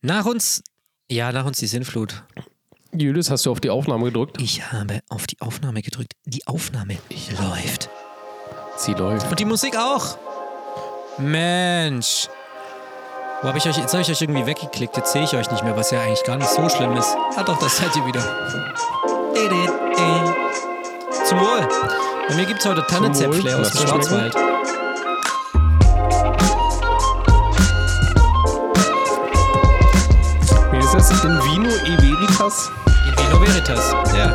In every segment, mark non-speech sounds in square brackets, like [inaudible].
Nach uns, ja, nach uns die Sinnflut. Julius, hast du auf die Aufnahme gedrückt? Ich habe auf die Aufnahme gedrückt. Die Aufnahme läuft. Sie läuft. Und die Musik auch. Mensch. Wo habe ich euch, jetzt habe ich euch irgendwie weggeklickt. Jetzt sehe ich euch nicht mehr, was ja eigentlich gar nicht so schlimm ist. Ja doch, das seid ihr wieder. Zum Wohl. Bei mir gibt es heute Tannenzäpfle aus dem. Schwarzwald. Das? In Vino e Veritas? In Vino Veritas. Ja,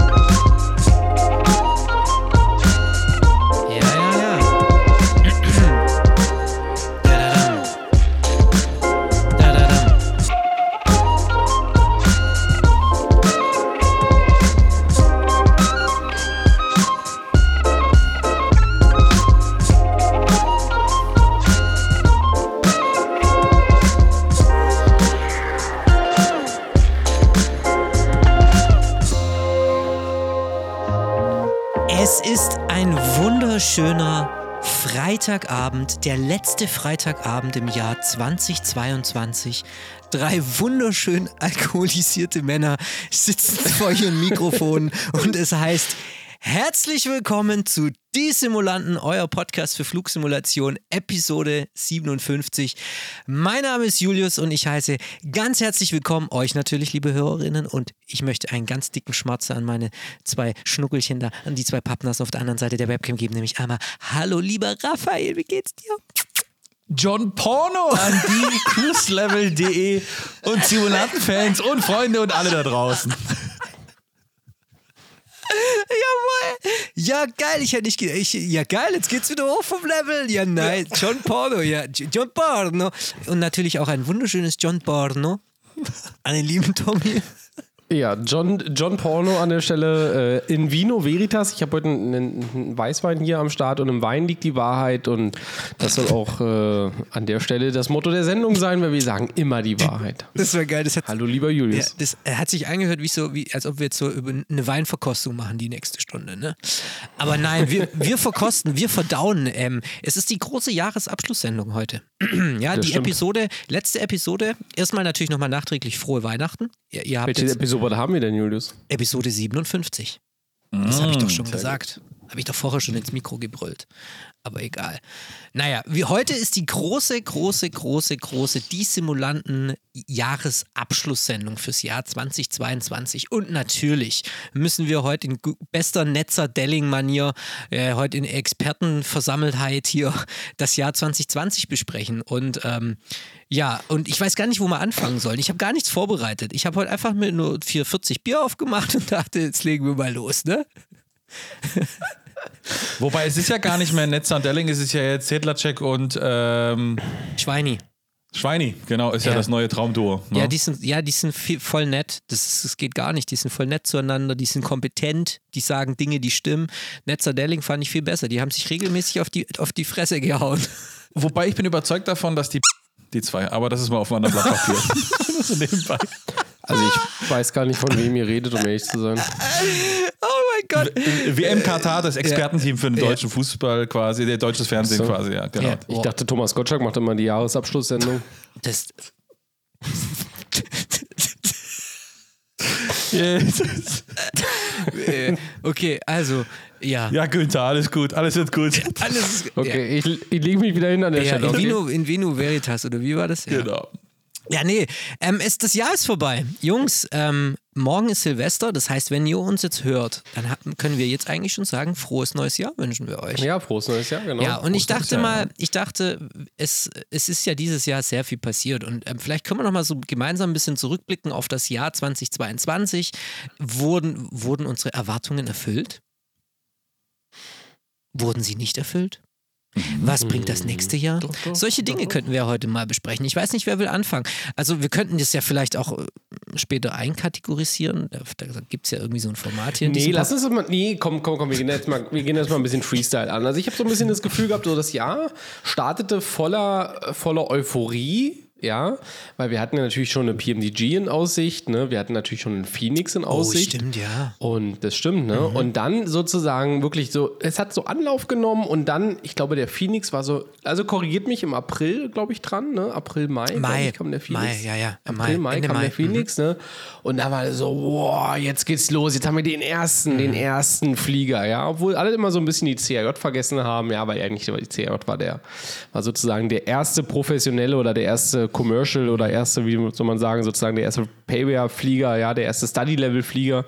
Freitagabend, der letzte Freitagabend im Jahr 2022. Drei wunderschön alkoholisierte Männer sitzen [laughs] vor ihren Mikrofonen und es heißt Herzlich willkommen zu Die Simulanten, euer Podcast für Flugsimulation, Episode 57. Mein Name ist Julius und ich heiße ganz herzlich willkommen euch natürlich, liebe Hörerinnen. Und ich möchte einen ganz dicken Schmatzer an meine zwei Schnuckelchen da, an die zwei Pappnas auf der anderen Seite der Webcam geben, nämlich einmal Hallo, lieber Raphael, wie geht's dir? John Porno an die cruiselevel.de und Simulantenfans und Freunde und alle da draußen. Jawohl! Ja, geil, ich hätte nicht gedacht. Ich, ja, geil, jetzt geht's wieder hoch vom Level. Ja, nein, John Porno, ja, John Porno. Und natürlich auch ein wunderschönes John Porno an den lieben Tommy. Ja, John, John Porno an der Stelle. Äh, in Vino Veritas. Ich habe heute einen, einen Weißwein hier am Start und im Wein liegt die Wahrheit. Und das soll auch äh, an der Stelle das Motto der Sendung sein, weil wir sagen immer die Wahrheit. [laughs] Das war geil, das hat, Hallo, lieber ja, Julius. das hat sich angehört, wie so, wie, als ob wir jetzt so eine Weinverkostung machen, die nächste Stunde, ne? Aber nein, wir, wir verkosten, wir verdauen. Ähm, es ist die große Jahresabschlusssendung heute. [clears throat] ja, Das die stimmt. Episode, letzte Episode. Erstmal natürlich nochmal nachträglich frohe Weihnachten. Ihr, ihr habt Welche jetzt Episode haben wir denn, Julius? Episode 57. Das habe ich doch schon gesagt. Habe ich doch vorher schon ins Mikro gebrüllt. Aber egal. Naja, wie heute ist die große, große, große, große Die Simulanten Jahresabschlusssendung fürs Jahr 2022. Und natürlich müssen wir heute in bester Netzer Delling-Manier, äh, heute in Expertenversammeltheit hier das Jahr 2020 besprechen. Und ähm, ja, und ich weiß gar nicht, wo wir anfangen sollen. Ich habe gar nichts vorbereitet. Ich habe heute einfach mit nur 440 Bier aufgemacht und dachte, jetzt legen wir mal los, ne? [laughs] Wobei es ist ja gar nicht mehr Netzer und Delling, es ist ja jetzt Sedlacek und ähm, Schweini. Schweini, genau, ist ja, Ja. das neue Traumduo. Ne? Ja, die sind, ja, die sind viel, voll nett. Das, ist- das geht gar nicht. Die sind voll nett zueinander, die sind kompetent, die sagen Dinge, die stimmen. Netzer Delling fand ich viel besser. Die haben sich regelmäßig auf die, auf die Fresse gehauen. Wobei ich bin überzeugt davon, dass die die zwei, aber das ist mal auf einem anderen Blatt Papier. [laughs] so nebenbei. Also, ich weiß gar nicht, von wem ihr redet, um ehrlich zu sein. Oh mein Gott. WM Katar, das Expertenteam für den deutschen Fußball quasi, der deutsches Fernsehen So. quasi, ja, genau. Ja. Ich dachte, Thomas Gottschalk macht immer die Jahresabschlusssendung. Das, [laughs] okay, also, ja. Ja, Günther, alles gut, alles wird gut. Alles ist, Okay, ich, ich lege mich wieder hin an der ja. Ja, Stelle. in, Okay? Vino, in Vino Veritas, oder wie war das? Ja. Genau. Ja, nee, ähm, es, das Jahr ist vorbei. Jungs, ähm, morgen ist Silvester. Das heißt, wenn ihr uns jetzt hört, dann haben, können wir jetzt eigentlich schon sagen, frohes neues Jahr wünschen wir euch. Ja, frohes neues Jahr, genau. Ja, und ich Frohes neues dachte mal, ich dachte, es, es ist ja dieses Jahr sehr viel passiert und ähm, vielleicht können wir noch mal so gemeinsam ein bisschen zurückblicken auf das Jahr 2022. Wurden, wurden unsere Erwartungen erfüllt? Wurden sie nicht erfüllt? Was bringt das nächste Jahr? Doch, doch, Solche Dinge doch. könnten wir heute mal besprechen. Ich weiß nicht, wer will anfangen. Also wir könnten das ja vielleicht auch äh, später einkategorisieren. Da, gibt es ja irgendwie so ein Format hier. Nee, lass uns mal. Nee, komm, komm, komm, wir gehen jetzt mal, wir gehen jetzt mal ein bisschen Freestyle an. Also ich habe so ein bisschen das Gefühl gehabt, so das Jahr startete voller, voller Euphorie. Ja, weil wir hatten ja natürlich schon eine PMDG in Aussicht, ne? wir hatten natürlich schon einen Phoenix in Aussicht. Oh, stimmt, ja. Und das stimmt, ne? Mhm. Und dann sozusagen wirklich so, es hat so Anlauf genommen und dann, ich glaube, der Phoenix war so, also korrigiert mich im April, glaube ich, dran, ne? April, Mai, Mai. ich, kam der Phoenix. Mai, ja, ja. April, Mai, Mai kam Mai. Mhm. der Phoenix, ne? Und da war so, boah, jetzt geht's los, jetzt haben wir den ersten, Mhm. den ersten Flieger, ja. Obwohl alle immer so ein bisschen die CRJ vergessen haben, ja, aber eigentlich die CRJ war der, war sozusagen der erste professionelle oder der erste Commercial oder erste, wie soll man sagen, sozusagen der erste Payware-Flieger, ja, der erste Study-Level-Flieger.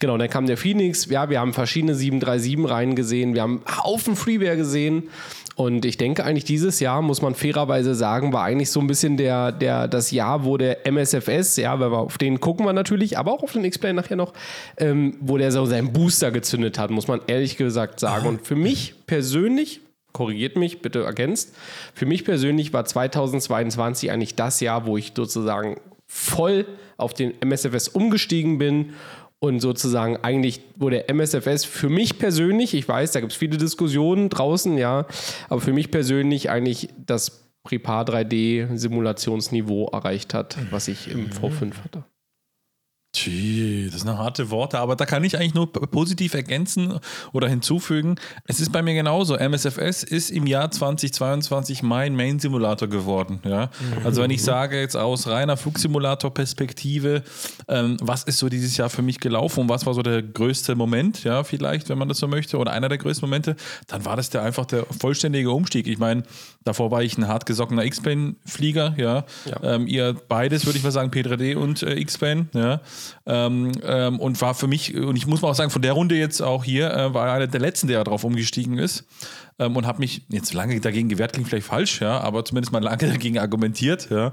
Genau, dann kam der Phoenix, ja, wir haben verschiedene 737 Reihen gesehen, wir haben Haufen Freeware gesehen. Und ich denke eigentlich dieses Jahr, muss man fairerweise sagen, war eigentlich so ein bisschen der, der, das Jahr, wo der MSFS, ja, weil wir auf den gucken wir natürlich, aber auch auf den X-Plane nachher noch, ähm, wo der so seinen Booster gezündet hat, muss man ehrlich gesagt sagen. Und für mich persönlich, korrigiert mich, bitte ergänzt, für mich persönlich war 2022 eigentlich das Jahr, wo ich sozusagen voll auf den MSFS umgestiegen bin und sozusagen eigentlich, wo der MSFS für mich persönlich, ich weiß, da gibt es viele Diskussionen draußen, ja, aber für mich persönlich eigentlich das Prepar 3D Simulationsniveau erreicht hat, was ich im V5 hatte. Tschie, das sind harte Worte, aber da kann ich eigentlich nur positiv ergänzen oder hinzufügen. Es ist bei mir genauso. MSFS ist im Jahr 2022 mein Main-Simulator geworden. Ja? Also wenn ich sage jetzt aus reiner Flugsimulator-Perspektive, ähm, was ist so dieses Jahr für mich gelaufen und was war so der größte Moment, ja, vielleicht, wenn man das so möchte, oder einer der größten Momente, dann war das der einfach der vollständige Umstieg. Ich meine, davor war ich ein hartgesockener X-Plane-Flieger, ja. Ja. Ähm, ihr beides, würde ich mal sagen, P3D und äh, X-Plane, ja. Ähm, ähm, und war für mich, und ich muss mal auch sagen, von der Runde jetzt auch hier, äh, war einer der letzten, der darauf umgestiegen ist. Ähm, und habe mich jetzt lange dagegen gewehrt, klingt vielleicht falsch, ja, aber zumindest mal lange [laughs] dagegen argumentiert, ja.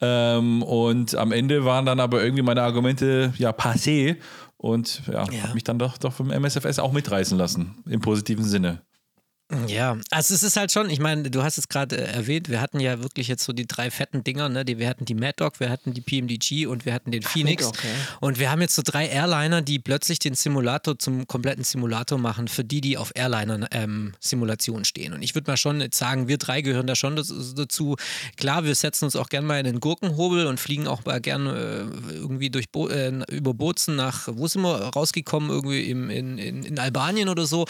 Ähm, und am Ende waren dann aber irgendwie meine Argumente ja passé und ja, Ja. habe mich dann doch, doch vom MSFS auch mitreißen lassen, im positiven Sinne. Ja, also es ist halt schon, ich meine, du hast es gerade äh, erwähnt, wir hatten ja wirklich jetzt so die drei fetten Dinger, ne? Die, wir hatten die Mad Dog, wir hatten die PMDG und wir hatten den Phoenix. Dog, ja. Und wir haben jetzt so drei Airliner, die plötzlich den Simulator zum kompletten Simulator machen, für die, die auf Airliner-Simulationen stehen. Und ich würde mal schon jetzt sagen, wir drei gehören da schon dazu. Klar, wir setzen uns auch gerne mal in den Gurkenhobel und fliegen auch mal gerne äh, irgendwie durch Bo äh, über Bozen nach, wo sind wir rausgekommen, irgendwie im, in, in, in Albanien oder so.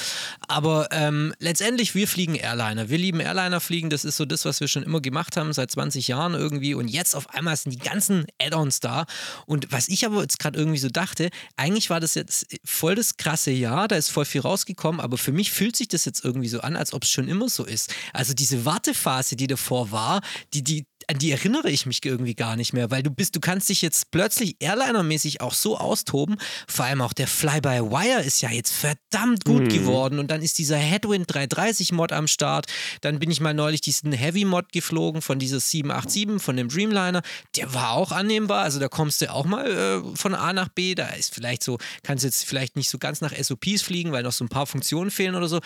Aber ähm, letztendlich, wir fliegen Airliner. Wir lieben Airliner fliegen. Das ist so das, was wir schon immer gemacht haben, seit 20 Jahren irgendwie. Und jetzt auf einmal sind die ganzen Add-ons da. Und was ich aber jetzt gerade irgendwie so dachte, eigentlich war das jetzt voll das krasse Jahr, da ist voll viel rausgekommen, aber für mich fühlt sich das jetzt irgendwie so an, als ob es schon immer so ist. Also diese Wartephase, die davor war, die, die, an die erinnere ich mich irgendwie gar nicht mehr, weil du bist, du kannst dich jetzt plötzlich Airliner-mäßig auch so austoben. Vor allem auch der Fly-by-Wire ist ja jetzt verdammt gut geworden und dann ist dieser Headwind 330-Mod am Start. Dann bin ich mal neulich diesen Heavy-Mod geflogen von dieses 787, von dem Dreamliner. Der war auch annehmbar, also da kommst du auch mal äh, von A nach B. Da ist vielleicht so, kannst jetzt vielleicht nicht so ganz nach SOPs fliegen, weil noch so ein paar Funktionen fehlen oder so.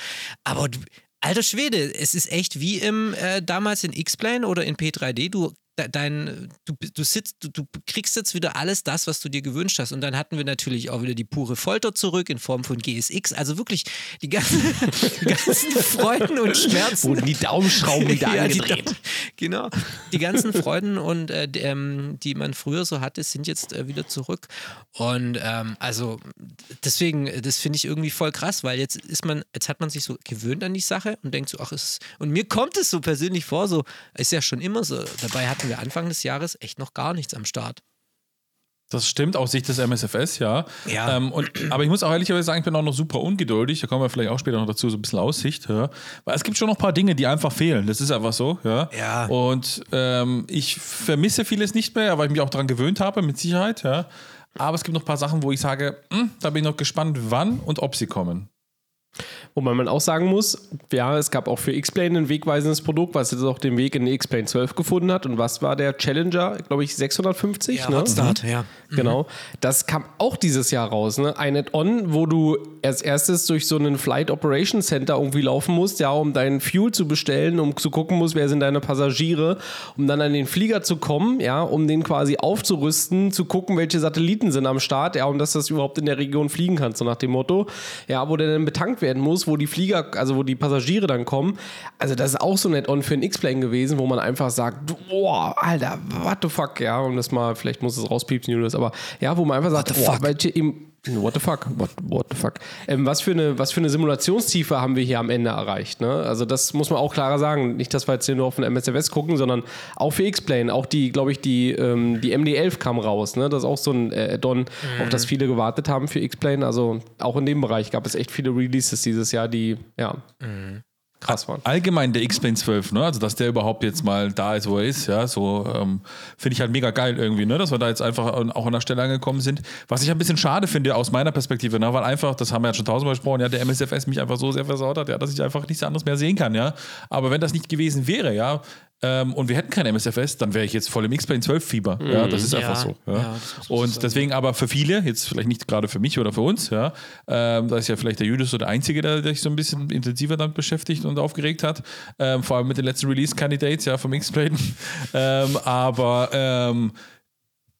Aber du, Alter Schwede, es ist echt wie im äh, damals in X-Plane oder in P3D. Du, dein, du, du sitzt, du, du kriegst jetzt wieder alles das, was du dir gewünscht hast. Und dann hatten wir natürlich auch wieder die pure Folter zurück in Form von GSX. Also wirklich die ganzen, [laughs] die ganzen Freuden und Schmerzen. Wurden die Daumenschrauben wieder [laughs] Ja, die angedreht. Dau- genau. Die ganzen Freuden und äh, die, ähm, die man früher so hatte, sind jetzt äh, wieder zurück. Und ähm, also deswegen, das finde ich irgendwie voll krass, weil jetzt ist man, jetzt hat man sich so gewöhnt an die Sache und denkt so, ach, es ist, und mir kommt es so persönlich vor, so ist ja schon immer so. Dabei hatten wir Anfang des Jahres echt noch gar nichts am Start. Das stimmt aus Sicht des MSFS, ja. Ja. Ähm, und, aber ich muss auch ehrlicherweise sagen, ich bin auch noch super ungeduldig. Da kommen wir vielleicht auch später noch dazu, so ein bisschen Aussicht. Ja. Weil es gibt schon noch ein paar Dinge, die einfach fehlen. Das ist einfach so. Ja. Ja. Und ähm, ich vermisse vieles nicht mehr, weil ich mich auch daran gewöhnt habe, mit Sicherheit. Ja. Aber es gibt noch ein paar Sachen, wo ich sage, hm, da bin ich noch gespannt, wann und ob sie kommen. Wobei man auch sagen muss, ja, es gab auch für X-Plane ein wegweisendes Produkt, was jetzt auch den Weg in den X-Plane 12 gefunden hat. Und was war der Challenger, glaube ich, 650? ne? Hotstart, ja. Genau. Das kam auch dieses Jahr raus, ne? Ein Add-on, wo du als erstes durch so einen Flight Operation Center irgendwie laufen musst, ja, um deinen Fuel zu bestellen, um zu gucken musst, wer sind deine Passagiere, um dann an den Flieger zu kommen, ja, um den quasi aufzurüsten, zu gucken, welche Satelliten sind am Start, ja, um dass das überhaupt in der Region fliegen kannst, so nach dem Motto. Ja, wo der dann betankt werden muss, wo die Flieger, also wo die Passagiere dann kommen. Also das ist auch so ein Add-on für ein X-Plane gewesen, wo man einfach sagt, boah, Alter, what the fuck, ja, um das mal, vielleicht muss es rauspiepsen, Julius, aber ja, wo man einfach sagt, What the boah, fuck? welche im, What the fuck? What, what the fuck? Ähm, was, für eine, was für eine Simulationstiefe haben wir hier am Ende erreicht? Ne? Also, das muss man auch klarer sagen. Nicht, dass wir jetzt hier nur auf den MSFS gucken, sondern auch für X-Plane. Auch die, glaube ich, die, ähm, die MD11 kam raus. Ne? Das ist auch so ein äh, Add-on, auf das viele gewartet haben für X-Plane. Also, auch in dem Bereich gab es echt viele Releases dieses Jahr, die, ja, krass waren. allgemein der X-Plane 12, ne? Also dass der überhaupt jetzt mal da ist, wo er ist, ja, so ähm, finde ich halt mega geil irgendwie, ne? Dass wir da jetzt einfach auch an der Stelle angekommen sind. Was ich ein bisschen schade finde aus meiner Perspektive, ne? Weil einfach, das haben wir ja schon tausendmal gesprochen, ja, der MSFS mich einfach so sehr versaut hat, ja, dass ich einfach nichts anderes mehr sehen kann, ja. Aber wenn das nicht gewesen wäre, ja, ähm, und wir hätten kein MSFS, dann wäre ich jetzt voll im X-Plane 12 Fieber. Ja, das ist einfach Ja, so. Ja. ja, man so und deswegen aber für viele, jetzt vielleicht nicht gerade für mich oder für uns, ja, ähm, da ist ja vielleicht der Julius so der Einzige, der, der sich so ein bisschen intensiver damit beschäftigt und aufgeregt hat, ähm, vor allem mit den letzten Release-Candidates, ja, vom X-Plane. [laughs] ähm, aber ähm,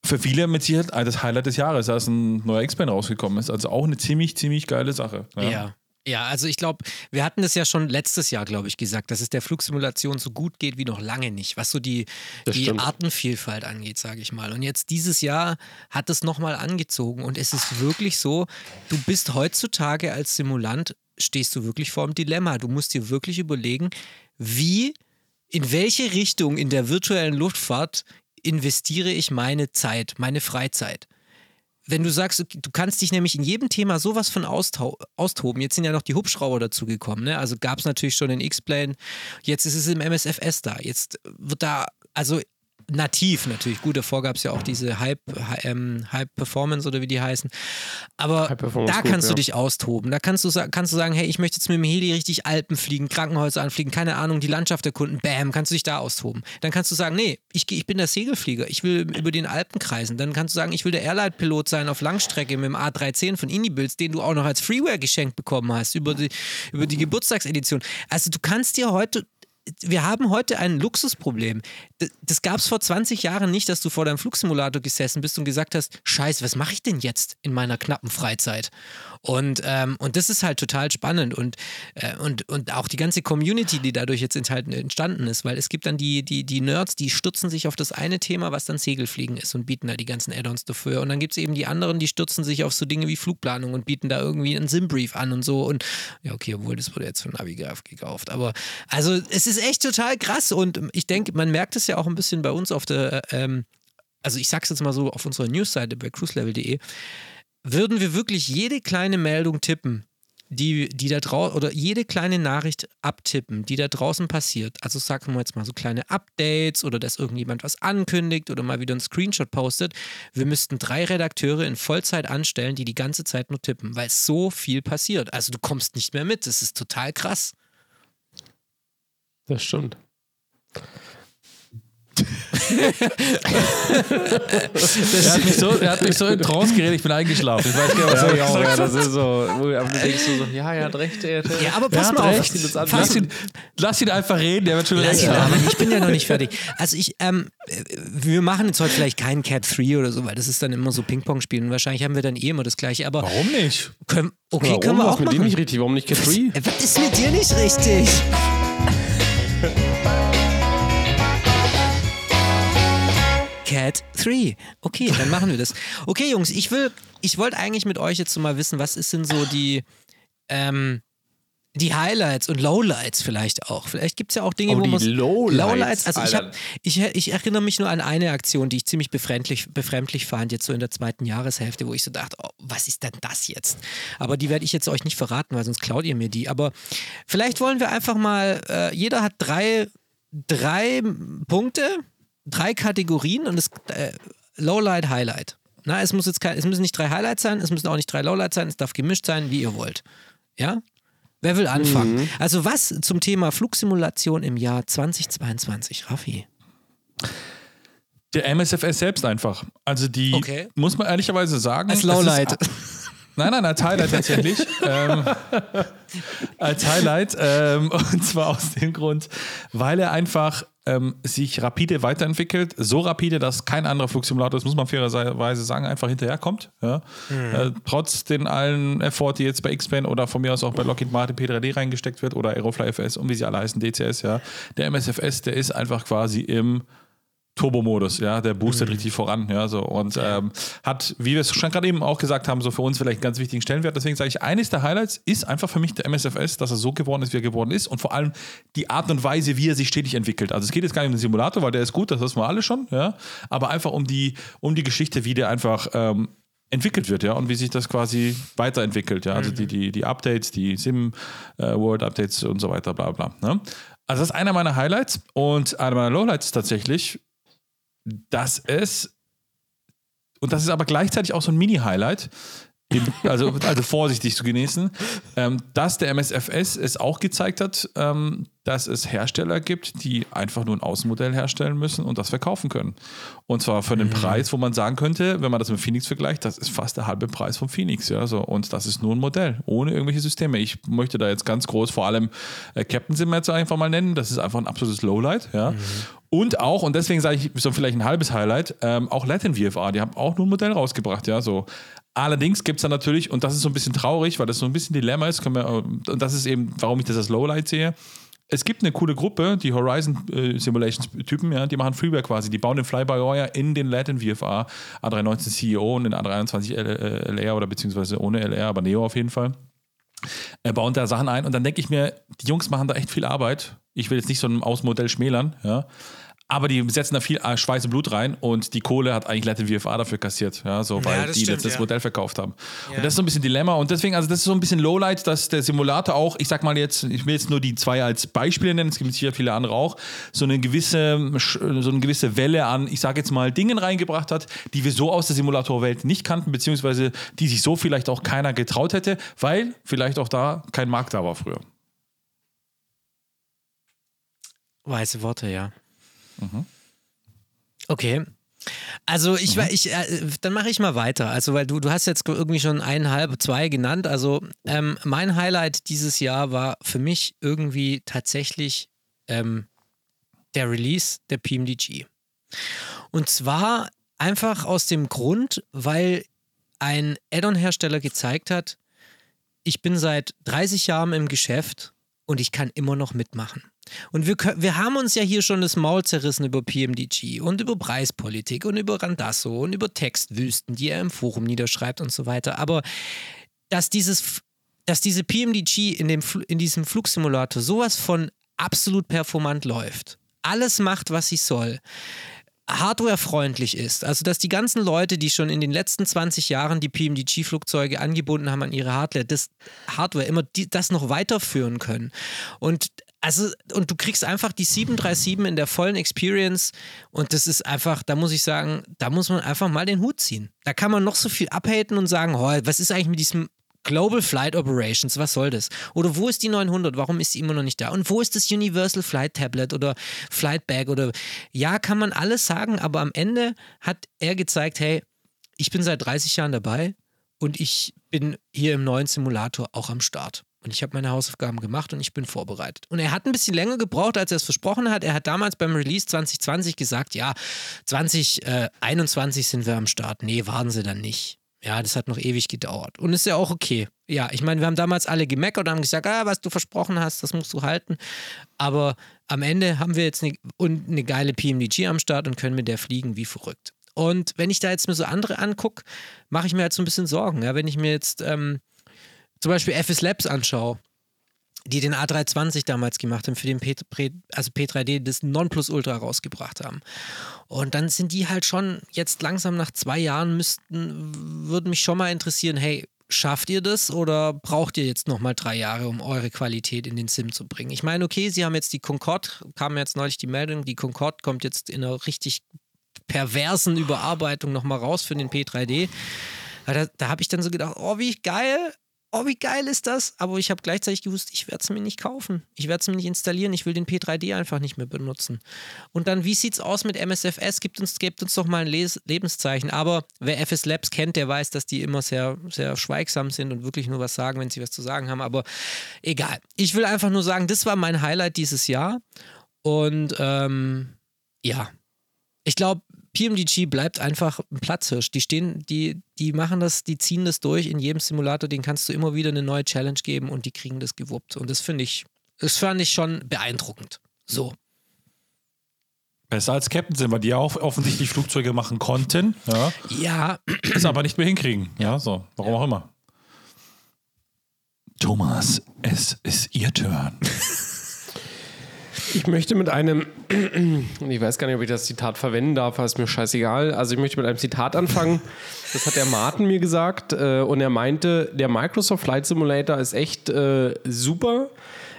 für viele mit Sicherheit das Highlight des Jahres, als ein neuer X-Plane rausgekommen ist. Also auch eine ziemlich, ziemlich geile Sache. Ja. Ja, also ich glaube, wir hatten das ja schon letztes Jahr, glaube ich, gesagt, dass es der Flugsimulation so gut geht wie noch lange nicht, was so die, Das die stimmt. Artenvielfalt angeht, sage ich mal. Und jetzt dieses Jahr hat es nochmal angezogen und es ist wirklich so, du bist heutzutage als Simulant, stehst du wirklich vor dem Dilemma. Du musst dir wirklich überlegen, wie, in welche Richtung in der virtuellen Luftfahrt investiere ich meine Zeit, meine Freizeit wenn du sagst, du kannst dich nämlich in jedem Thema sowas von austoben. Jetzt sind ja noch die Hubschrauber dazugekommen. Ne? Also gab es natürlich schon in X-Plane. Jetzt ist es im MSFS da. Jetzt wird da, also nativ natürlich. Gut, davor gab es ja auch diese Hype, Hy- ähm, Hype Performance oder wie die heißen. Aber da kannst du ja. dich austoben. Da kannst du, kannst du sagen, hey, ich möchte jetzt mit dem Heli richtig Alpen fliegen, Krankenhäuser anfliegen, keine Ahnung, die Landschaft erkunden. Bam, kannst du dich da austoben. Dann kannst du sagen, nee, ich, ich bin der Segelflieger, ich will über den Alpen kreisen. Dann kannst du sagen, ich will der Airlight-Pilot sein auf Langstrecke mit dem A310 von Inibills, den du auch noch als Freeware geschenkt bekommen hast über die, über die Geburtstagsedition. Also du kannst dir heute wir haben heute ein Luxusproblem. Das gab es vor 20 Jahren nicht, dass du vor deinem Flugsimulator gesessen bist und gesagt hast, scheiße, was mache ich denn jetzt in meiner knappen Freizeit? Und, ähm, und das ist halt total spannend und, äh, und, und auch die ganze Community, die dadurch jetzt entstanden ist, weil es gibt dann die, die, die Nerds, die stürzen sich auf das eine Thema, was dann Segelfliegen ist und bieten da die ganzen Add-ons dafür. Und dann gibt es eben die anderen, die stürzen sich auf so Dinge wie Flugplanung und bieten da irgendwie einen Simbrief an und so. Und ja, okay, obwohl das wurde jetzt von Navigraph gekauft. Aber also es ist echt total krass und ich denke, man merkt es ja auch ein bisschen bei uns auf der, ähm, also ich sag's jetzt mal so, auf unserer Newsseite bei cruiselevel.de, würden wir wirklich jede kleine Meldung tippen, die, die da draußen, oder jede kleine Nachricht abtippen, die da draußen passiert, also sagen wir jetzt mal so kleine Updates oder dass irgendjemand was ankündigt oder mal wieder einen Screenshot postet, wir müssten drei Redakteure in Vollzeit anstellen, die die ganze Zeit nur tippen, weil so viel passiert. Also du kommst nicht mehr mit, das ist total krass. Das stimmt. Er hat mich so, er hat mich so in Trance geredet, ich bin eingeschlafen. Ich weiß gar nicht, was Ja, ich ja, das ist so. wo- Aber du denkst so, ja, er hat recht, er hat Ja, aber pass hat mal recht. auf. Lass ihn, lass ihn einfach reden, der wird schon Lass recht ihn haben. ich bin ja noch nicht fertig. Also ich, ähm, äh, wir machen jetzt heute vielleicht keinen Cat 3 oder so, weil das ist dann immer so Ping-Pong spielen und wahrscheinlich haben wir dann eh immer das gleiche. Aber Warum nicht? können, okay, Warum? können wir Was auch mit dem machen. nicht richtig? Warum nicht Cat 3? Äh, Was ist mit dir nicht richtig? Cat 3. Okay, dann machen wir das. Okay, Jungs, ich will, ich wollte eigentlich mit euch jetzt so mal wissen, was ist denn so die, ähm, die Highlights und Lowlights vielleicht auch. Vielleicht gibt es ja auch Dinge, Oh, wo man. Lowlights, Also ich, hab, ich, ich erinnere mich nur an eine Aktion, die ich ziemlich befremdlich, befremdlich fand, jetzt so in der zweiten Jahreshälfte, wo ich so dachte, oh, was ist denn das jetzt? Aber die werde ich jetzt euch nicht verraten, weil sonst klaut ihr mir die. Aber vielleicht wollen wir einfach mal, äh, jeder hat drei, drei Punkte, drei Kategorien und es äh, Lowlight, Highlight. Na, es muss jetzt kein, es müssen nicht drei Highlights sein, es müssen auch nicht drei Lowlights sein, es darf gemischt sein, wie ihr wollt. Ja? Wer will anfangen? Mhm. Also was zum Thema Flugsimulation im Jahr 2022, Raffi? Der MSFS selbst einfach. Also die, Okay. muss man ehrlicherweise sagen. Als Lowlight. [laughs] Nein, nein, als Highlight tatsächlich. [laughs] ähm, als Highlight. Ähm, [laughs] und zwar aus dem Grund, weil er einfach ähm, sich rapide weiterentwickelt. So rapide, dass kein anderer Flugsimulator, das muss man fairerweise sagen, einfach hinterherkommt. Ja? Mhm. Äh, trotz den allen Effort, die jetzt bei X-Plane oder von mir aus auch bei Lockheed Martin P3D reingesteckt wird oder Aerofly FS und wie sie alle heißen, DCS, ja. Der MSFS, der ist einfach quasi im Turbo-Modus, ja, der boostet mhm. richtig voran, ja, so und ähm, hat, wie wir es schon gerade eben auch gesagt haben, so für uns vielleicht einen ganz wichtigen Stellenwert. Deswegen sage ich, eines der Highlights ist einfach für mich der MSFS, dass er so geworden ist, wie er geworden ist und vor allem die Art und Weise, wie er sich stetig entwickelt. Also es geht jetzt gar nicht um den Simulator, weil der ist gut, das wissen wir alle schon, ja, aber einfach um die, um die Geschichte, wie der einfach ähm, entwickelt wird, ja, und wie sich das quasi weiterentwickelt, ja, also mhm. die, die, die Updates, die Sim-World-Updates äh, und so weiter, bla bla. Ne? Also das ist einer meiner Highlights und einer meiner Lowlights ist tatsächlich, dass es, und das ist aber gleichzeitig auch so ein Mini-Highlight, also, also vorsichtig zu genießen, ähm, dass der MSFS es auch gezeigt hat, ähm, dass es Hersteller gibt, die einfach nur ein Außenmodell herstellen müssen und das verkaufen können. Und zwar für einen mhm. Preis, wo man sagen könnte, wenn man das mit Phoenix vergleicht, das ist fast der halbe Preis von Phoenix. Ja, so. Und das ist nur ein Modell, ohne irgendwelche Systeme. Ich möchte da jetzt ganz groß vor allem äh, Captain Sim jetzt einfach mal nennen. Das ist einfach ein absolutes Lowlight. Ja. Mhm. Und auch, und deswegen sage ich so vielleicht ein halbes Highlight, ähm, auch Latin VFR, die haben auch nur ein Modell rausgebracht, ja, so. Allerdings gibt es dann natürlich, und das ist so ein bisschen traurig, weil das so ein bisschen Dilemma ist, wir, und das ist eben, warum ich das als Lowlight sehe. Es gibt eine coole Gruppe, die Horizon äh, Simulations Typen, ja, die machen Freeware quasi. Die bauen den Fly-by-Wire in den Latin VFR A319 CEO und den A321 LR oder beziehungsweise ohne LR, aber Neo auf jeden Fall. Äh, bauen da Sachen ein und dann denke ich mir, die Jungs machen da echt viel Arbeit. Ich will jetzt nicht so ein Außenmodell schmälern, ja. Aber die setzen da viel äh, Schweiß und Blut rein und die Kohle hat eigentlich Latin VFA dafür kassiert, ja, so, weil ja, die stimmt, letztes ja. Modell verkauft haben. Ja. Und das ist so ein bisschen Dilemma und deswegen, also das ist so ein bisschen Lowlight, dass der Simulator auch, ich sag mal jetzt, ich will jetzt nur die zwei als Beispiele nennen, es gibt sicher viele andere auch, so eine gewisse, so eine gewisse Welle an, ich sag jetzt mal, Dingen reingebracht hat, die wir so aus der Simulatorwelt nicht kannten, beziehungsweise die sich so vielleicht auch keiner getraut hätte, weil vielleicht auch da kein Markt da war früher. Weiße Worte, ja. Mhm. Okay. Also ich mhm. ich, äh, dann mache ich mal weiter. Also weil du, du hast jetzt irgendwie schon eineinhalb, zwei genannt. Also ähm, mein Highlight dieses Jahr war für mich irgendwie tatsächlich ähm, der Release der PMDG. Und zwar einfach aus dem Grund, weil ein Add-on-Hersteller gezeigt hat, ich bin seit 30 Jahren im Geschäft und ich kann immer noch mitmachen. Und wir, wir haben uns ja hier schon das Maul zerrissen über PMDG und über Preispolitik und über Randasso und über Textwüsten, die er im Forum niederschreibt und so weiter. Aber dass dieses dass diese PMDG in, dem, in diesem Flugsimulator sowas von absolut performant läuft, alles macht, was sie soll, hardwarefreundlich ist. Also, dass die ganzen Leute, die schon in den letzten 20 Jahren die PMDG-Flugzeuge angebunden haben an ihre Hardware, das Hardware immer die, das noch weiterführen können. Und also, und du kriegst einfach die 737 in der vollen Experience und das ist einfach, da muss ich sagen, da muss man einfach mal den Hut ziehen. Da kann man noch so viel abhaten und sagen, oh, was ist eigentlich mit diesem Global Flight Operations, was soll das? Oder wo ist die 900? Warum ist sie immer noch nicht da? Und wo ist das Universal Flight Tablet oder Flight Bag oder ja, kann man alles sagen, aber am Ende hat er gezeigt, hey, ich bin seit 30 Jahren dabei und ich bin hier im neuen Simulator auch am Start. Und ich habe meine Hausaufgaben gemacht und ich bin vorbereitet. Und er hat ein bisschen länger gebraucht, als er es versprochen hat. Er hat damals beim Release 2020 gesagt, ja, 2021 sind wir am Start. Nee, warten Sie dann nicht. Ja, das hat noch ewig gedauert. Und ist ja auch okay. Ja, ich meine, wir haben damals alle gemeckert und haben gesagt, ah, was du versprochen hast, das musst du halten. Aber am Ende haben wir jetzt eine, eine geile PMDG am Start und können mit der fliegen wie verrückt. Und wenn ich da jetzt mir so andere angucke, mache ich mir halt so ein bisschen Sorgen. Ja, wenn ich mir jetzt ähm, zum Beispiel FS Labs anschaue, die den A320 damals gemacht haben, für den P, also P3D das Nonplusultra rausgebracht haben. Und dann sind die halt schon jetzt langsam nach zwei Jahren müssten, würde mich schon mal interessieren, hey, schafft ihr das oder braucht ihr jetzt nochmal drei Jahre, um eure Qualität in den Sim zu bringen? Ich meine, okay, sie haben jetzt die Concorde, kam jetzt neulich die Meldung, die Concorde kommt jetzt in einer richtig perversen Überarbeitung nochmal raus für den P3D. Da, da habe ich dann so gedacht, oh, wie geil, oh, wie geil ist das? Aber ich habe gleichzeitig gewusst, ich werde es mir nicht kaufen. Ich werde es mir nicht installieren. Ich will den P3D einfach nicht mehr benutzen. Und dann, wie sieht es aus mit MSFS? Gibt uns, gebt uns doch mal ein Les Lebenszeichen. Aber wer FS Labs kennt, der weiß, dass die immer sehr, sehr schweigsam sind und wirklich nur was sagen, wenn sie was zu sagen haben. Aber egal. Ich will einfach nur sagen, das war mein Highlight dieses Jahr. Und ähm, ja, ich glaube, PMDG bleibt einfach ein Platzhirsch. Die stehen, die, die machen das, die ziehen das durch in jedem Simulator, den kannst du immer wieder eine neue Challenge geben und die kriegen das gewuppt. Und das finde ich, das fand ich schon beeindruckend. So. Besser als Captain sind, weil die ja auch offensichtlich Flugzeuge machen konnten, ja, Ja, es aber nicht mehr hinkriegen. Ja, so, warum auch immer. Thomas, es ist Ihr Turn. [laughs] Ich möchte mit einem, [clears throat] ich weiß gar nicht, ob ich das Zitat verwenden darf, aber ist mir scheißegal. Also ich möchte mit einem Zitat anfangen. Das hat der Martin mir gesagt äh, und er meinte, der Microsoft Flight Simulator ist echt äh, super,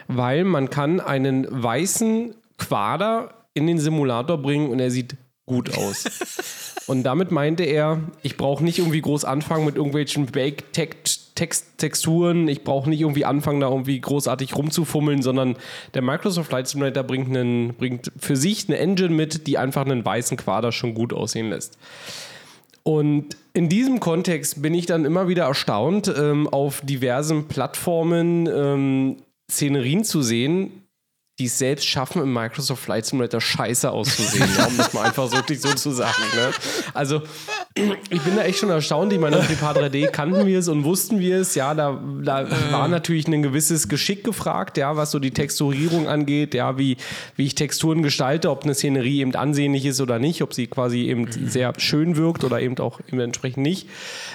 weil man kann einen weißen Quader in den Simulator bringen und er sieht gut aus. [laughs] Und damit meinte er, ich brauche nicht irgendwie groß anfangen mit irgendwelchen Bake-Texturen, ich brauche nicht irgendwie anfangen, da irgendwie großartig rumzufummeln, sondern der Microsoft Flight Simulator bringt, einen, bringt für sich eine Engine mit, die einfach einen weißen Quader schon gut aussehen lässt. Und in diesem Kontext bin ich dann immer wieder erstaunt, ähm, auf diversen Plattformen ähm, Szenerien zu sehen, die es selbst schaffen, im Microsoft Flight Simulator scheiße auszusehen, um das mal einfach wirklich so zu sagen. Ne? Also, ich bin da echt schon erstaunt. Ich meine, auf Prepar 3D kannten wir es und wussten wir es. Ja, da, da war natürlich ein gewisses Geschick gefragt, ja, was so die Texturierung angeht, ja, wie, wie ich Texturen gestalte, ob eine Szenerie eben ansehnlich ist oder nicht, ob sie quasi eben sehr schön wirkt oder eben auch eben entsprechend nicht.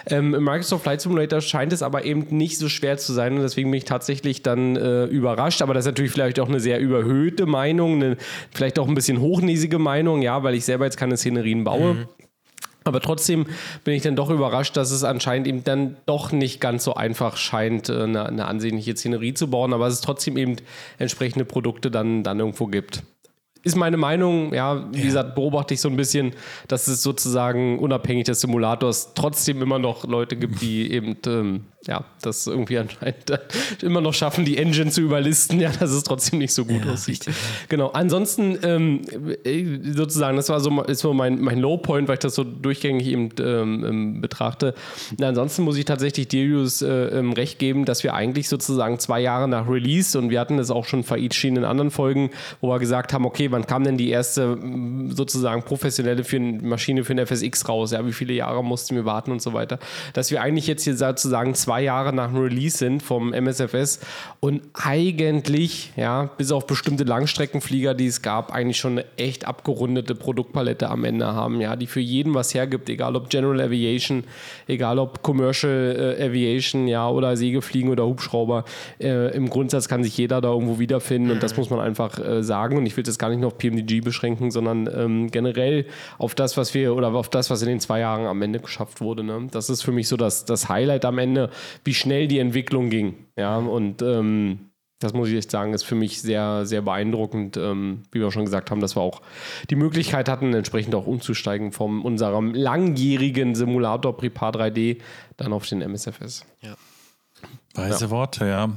Ähm, Im Microsoft Flight Simulator scheint es aber eben nicht so schwer zu sein und deswegen bin ich tatsächlich dann äh, überrascht. Aber das ist natürlich vielleicht auch eine sehr überhöhte Meinung, eine vielleicht auch ein bisschen hochnäsige Meinung, ja, weil ich selber jetzt keine Szenerien baue. Aber trotzdem bin ich dann doch überrascht, dass es anscheinend eben dann doch nicht ganz so einfach scheint, äh, eine, eine ansehnliche Szenerie zu bauen, aber es trotzdem eben entsprechende Produkte dann, dann irgendwo gibt. Ist meine Meinung, ja, wie gesagt, beobachte ich so ein bisschen, dass es sozusagen unabhängig des Simulators trotzdem immer noch Leute gibt, die eben, ähm, ja, das irgendwie anscheinend immer noch schaffen, die Engine zu überlisten, ja, dass es trotzdem nicht so gut Ja, aussieht. richtig. Genau, ansonsten ähm, äh, sozusagen, das war so, ist so mein, mein Low-Point, weil ich das so durchgängig eben ähm, ähm, betrachte. Und ansonsten muss ich tatsächlich Darius äh, ähm, recht geben, dass wir eigentlich sozusagen zwei Jahre nach Release und wir hatten das auch schon veritschieden in anderen Folgen, wo wir gesagt haben, okay, wann kam denn die erste m, sozusagen professionelle für eine Maschine für den FSX raus? Ja, wie viele Jahre mussten wir warten und so weiter? Dass wir eigentlich jetzt hier sozusagen zwei Jahre nach dem Release sind vom MSFS und eigentlich, ja, bis auf bestimmte Langstreckenflieger, die es gab, eigentlich schon eine echt abgerundete Produktpalette am Ende haben, ja, die für jeden was hergibt, egal ob General Aviation, egal ob Commercial äh, Aviation, ja, oder Segelfliegen oder Hubschrauber. Äh, Im Grundsatz kann sich jeder da irgendwo wiederfinden und das muss man einfach äh, sagen. Und ich will das gar nicht nur auf PMDG beschränken, sondern ähm, generell auf das, was wir oder auf das, was in den zwei Jahren am Ende geschafft wurde. Ne? Das ist für mich so das, das Highlight am Ende, wie schnell die Entwicklung ging. Ja, und ähm, das muss ich echt sagen, ist für mich sehr, sehr beeindruckend, ähm, wie wir schon gesagt haben, dass wir auch die Möglichkeit hatten, entsprechend auch umzusteigen von unserem langjährigen Simulator Prepar 3D dann auf den MSFS. Weise Worte, ja.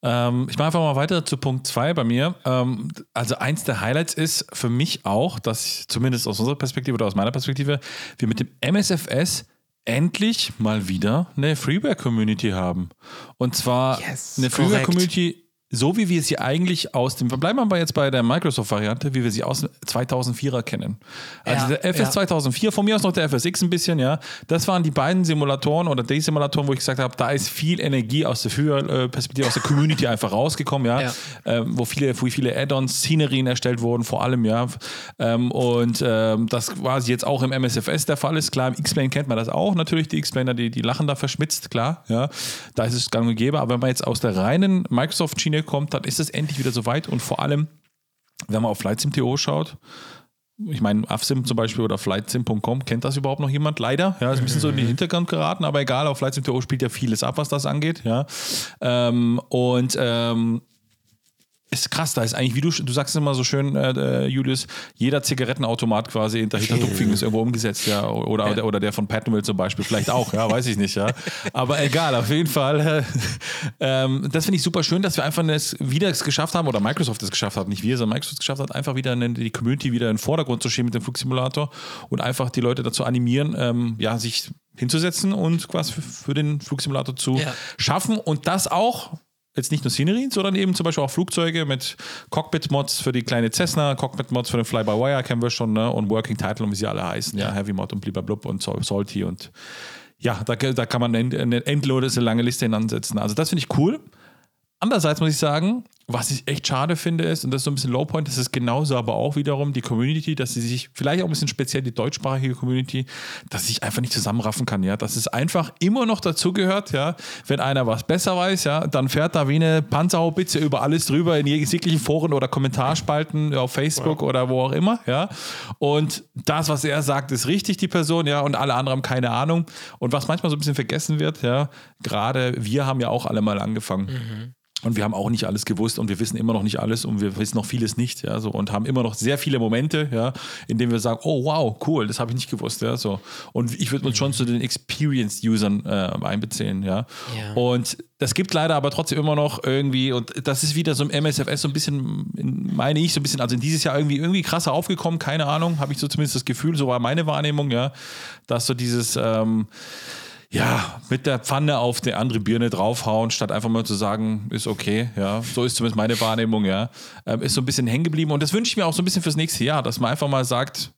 Ähm, ich mache einfach mal weiter zu Punkt 2 bei mir. Ähm, also eins der Highlights ist für mich auch, dass ich, zumindest aus unserer Perspektive oder aus meiner Perspektive, wir mit dem MSFS endlich mal wieder eine Freeware-Community haben. Und zwar Yes, eine. Freeware-Community, so wie wir sie eigentlich aus dem, bleiben wir aber jetzt bei der Microsoft-Variante, wie wir sie aus dem 2004er kennen. Also Ja, der FS ja. 2004, von mir aus noch der FSX ein bisschen, ja. Das waren die beiden Simulatoren oder die Simulatoren, wo ich gesagt habe, da ist viel Energie aus der Früher-Perspektive, aus der Community [laughs] einfach rausgekommen, ja. Ja. Ähm, wo viele, wo viele Add-ons, Szenerien erstellt wurden, vor allem, ja. Ähm, und ähm, das quasi jetzt auch im MSFS der Fall ist. Klar, im X-Plane kennt man das auch natürlich, die X-Planer, die, die lachen da verschmitzt, klar, ja. Da ist es gang und gäbe, aber wenn man jetzt aus der reinen Microsoft-Schiene kommt, dann ist es endlich wieder soweit und vor allem, wenn man auf FlightSim.to schaut, ich meine, AFSIM zum Beispiel oder FlightSim.com, kennt das überhaupt noch jemand? Leider, ja, ist ein bisschen so in den Hintergrund geraten, aber egal, auf FlightSim.to spielt ja vieles ab, was das angeht, ja. Ähm, und ähm, ist krass, da ist eigentlich, wie du, du sagst immer so schön, äh, äh, Julius, jeder Zigarettenautomat quasi hinter Hintertupfing ist irgendwo umgesetzt, ja. Oder, oder, oder der von Pattonville zum Beispiel, vielleicht auch, ja, weiß ich nicht, ja. [laughs] Aber egal, auf jeden Fall. Äh, [laughs] ähm, das finde ich super schön, dass wir einfach es wieder es geschafft haben, oder Microsoft es geschafft hat, nicht wir, sondern Microsoft es geschafft hat, einfach wieder eine, die Community wieder in den Vordergrund zu schieben mit dem Flugsimulator und einfach die Leute dazu animieren, ähm, ja, sich hinzusetzen und quasi für, für den Flugsimulator zu Ja. schaffen und das auch jetzt nicht nur Szenerien, sondern eben zum Beispiel auch Flugzeuge mit Cockpit-Mods für die kleine Cessna, Cockpit-Mods für den Fly-by-Wire kennen wir schon, ne? Und Working Title und wie sie alle heißen, ja, Heavy Mod und blub und Salty und ja, da, da kann man eine endlose lange Liste hinansetzen. Also das finde ich cool. Andererseits muss ich sagen, was ich echt schade finde, ist, und das ist so ein bisschen Lowpoint, das ist genauso aber auch wiederum die Community, dass sie sich, vielleicht auch ein bisschen speziell die deutschsprachige Community, dass sie sich einfach nicht zusammenraffen kann, ja. Dass es einfach immer noch dazugehört, ja. Wenn einer was besser weiß, ja, dann fährt da wie eine Panzerhaubitze über alles drüber in jeglichen Foren oder Kommentarspalten auf Facebook ja. oder wo auch immer, ja. Und das, was er sagt, ist richtig, die Person, ja, und alle anderen haben keine Ahnung. Und was manchmal so ein bisschen vergessen wird, ja, gerade wir haben ja auch alle mal angefangen. Mhm. Und wir haben auch nicht alles gewusst und wir wissen immer noch nicht alles und wir wissen noch vieles nicht, ja, so und haben immer noch sehr viele Momente, ja, in denen wir sagen, oh wow, cool, das habe ich nicht gewusst, ja, so. Und ich würde uns schon zu den Experienced-Usern äh, einbeziehen, ja? ja. Und das gibt leider aber trotzdem immer noch irgendwie, und das ist wieder so im MSFS so ein bisschen, meine ich, so ein bisschen, also in dieses Jahr irgendwie, irgendwie krasser aufgekommen, keine Ahnung, habe ich so zumindest das Gefühl, so war meine Wahrnehmung, ja, dass so dieses, ähm, ja, mit der Pfanne auf die andere Birne draufhauen, statt einfach mal zu sagen, ist okay, ja. So ist zumindest meine Wahrnehmung, ja. Ähm, ist so ein bisschen hängen geblieben. Und das wünsche ich mir auch so ein bisschen fürs nächste Jahr, dass man einfach mal sagt,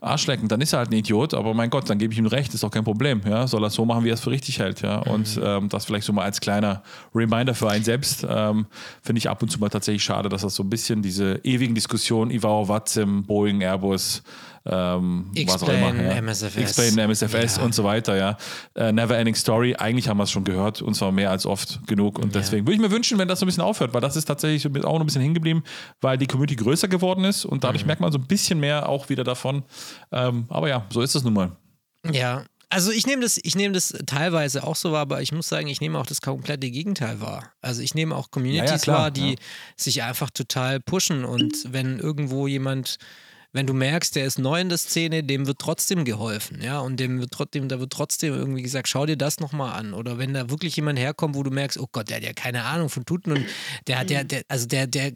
Arschlecken, dann ist er halt ein Idiot, aber mein Gott, dann gebe ich ihm recht, ist doch kein Problem, ja. Soll er so machen, wie er es für richtig hält, ja. Mhm. Und ähm, das vielleicht so mal als kleiner Reminder für einen selbst, ähm, finde ich ab und zu mal tatsächlich schade, dass das so ein bisschen diese ewigen Diskussionen, Ivao Watzim, Boeing, Airbus, ähm, was auch immer. Ja. MSFS. Explain MSFS ja. und so weiter, ja. Uh, Never Ending Story, eigentlich haben wir es schon gehört und zwar mehr als oft genug. Und ja. deswegen würde ich mir wünschen, wenn das so ein bisschen aufhört, weil das ist tatsächlich auch noch ein bisschen hingeblieben, weil die Community größer geworden ist und dadurch mhm. merkt man so ein bisschen mehr auch wieder davon. Ähm, aber ja, so ist es nun mal. Ja, also ich nehme das, ich nehme das teilweise auch so wahr, aber ich muss sagen, ich nehme auch das komplette Gegenteil wahr. Also ich nehme auch Communities ja, ja, wahr, die ja. sich einfach total pushen und wenn irgendwo jemand wenn du merkst, der ist neu in der Szene, dem wird trotzdem geholfen, ja, und dem wird trotzdem, da wird trotzdem irgendwie gesagt, schau dir das nochmal an. Oder wenn da wirklich jemand herkommt, wo du merkst, oh Gott, der hat ja keine Ahnung von Tuten und der hat ja, der, also der, der,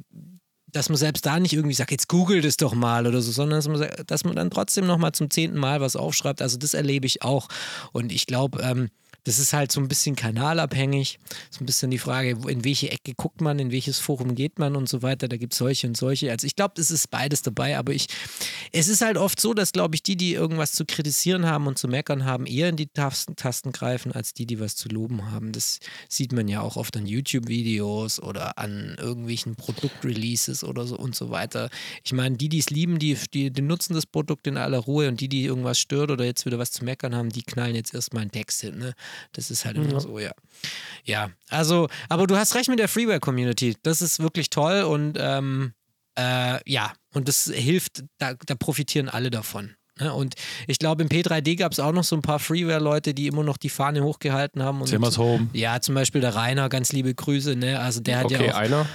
dass man selbst da nicht irgendwie sagt, jetzt googelt es doch mal oder so, sondern dass man, dass man dann trotzdem nochmal zum zehnten Mal was aufschreibt. Also das erlebe ich auch. Und ich glaube, ähm, das ist halt so ein bisschen kanalabhängig. So ein bisschen die Frage, in welche Ecke guckt man, in welches Forum geht man und so weiter. Da gibt es solche und solche. Also ich glaube, es ist beides dabei, aber ich, es ist halt oft so, dass, glaube ich, die, die irgendwas zu kritisieren haben und zu meckern haben, eher in die Tasten, Tasten greifen, als die, die was zu loben haben. Das sieht man ja auch oft an YouTube-Videos oder an irgendwelchen Produktreleases oder so und so weiter. Ich meine, die, die es lieben, die, die, die nutzen das Produkt in aller Ruhe und die, die irgendwas stört oder jetzt wieder was zu meckern haben, die knallen jetzt erstmal einen Text hin. Ne? Das ist halt immer ja. so, ja. Ja, also, aber du hast recht mit der Freeware-Community. Das ist wirklich toll und ähm, äh, ja, und das hilft, da, da profitieren alle davon. Ne? Und ich glaube, im P3D gab es auch noch so ein paar Freeware-Leute, die immer noch die Fahne hochgehalten haben. Und, Zimmers Home. Ja, zum Beispiel der Rainer, ganz liebe Grüße. Ne? Also der hat okay, ja auch, einer.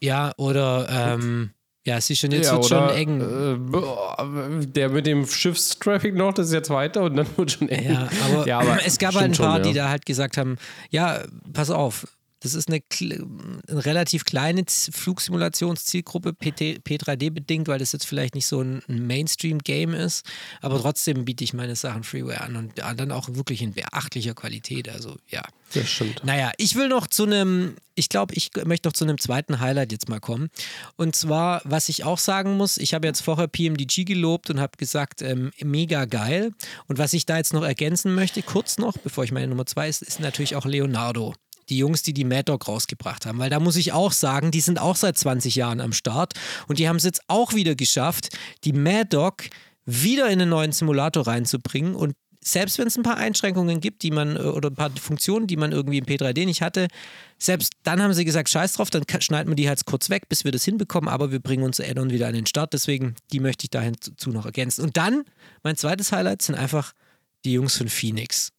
Ja, oder ähm, ja, es ist schon jetzt ja, wird schon eng. Äh, der mit dem Schiffstraffic noch, das ist jetzt weiter und dann wird schon eng. Ja, aber, ja, aber es gab halt ein paar, schon, ja. die da halt gesagt haben, ja, pass auf, das ist eine, eine relativ kleine Flugsimulationszielgruppe, P3D bedingt, weil das jetzt vielleicht nicht so ein Mainstream-Game ist. Aber trotzdem biete ich meine Sachen Freeware an und dann auch wirklich in beachtlicher Qualität. Also ja. Das stimmt. Naja, ich will noch zu einem, ich glaube, ich möchte noch zu einem zweiten Highlight jetzt mal kommen. Und zwar, was ich auch sagen muss, ich habe jetzt vorher PMDG gelobt und habe gesagt, ähm, mega geil. Und was ich da jetzt noch ergänzen möchte, kurz noch, bevor ich meine Nummer zwei ist, ist natürlich auch Leonardo die Jungs, die die Mad Dog rausgebracht haben. Weil da muss ich auch sagen, die sind auch seit 20 Jahren am Start und die haben es jetzt auch wieder geschafft, die Mad Dog wieder in einen neuen Simulator reinzubringen und selbst wenn es ein paar Einschränkungen gibt, die man äh, oder ein paar Funktionen, die man irgendwie im P3D nicht hatte, selbst dann haben sie gesagt, scheiß drauf, dann schneiden wir die halt kurz weg, bis wir das hinbekommen, aber wir bringen unser Add-on wieder an den Start. Deswegen, die möchte ich dahin zu noch ergänzen. Und dann, mein zweites Highlight sind einfach die Jungs von Phoenix.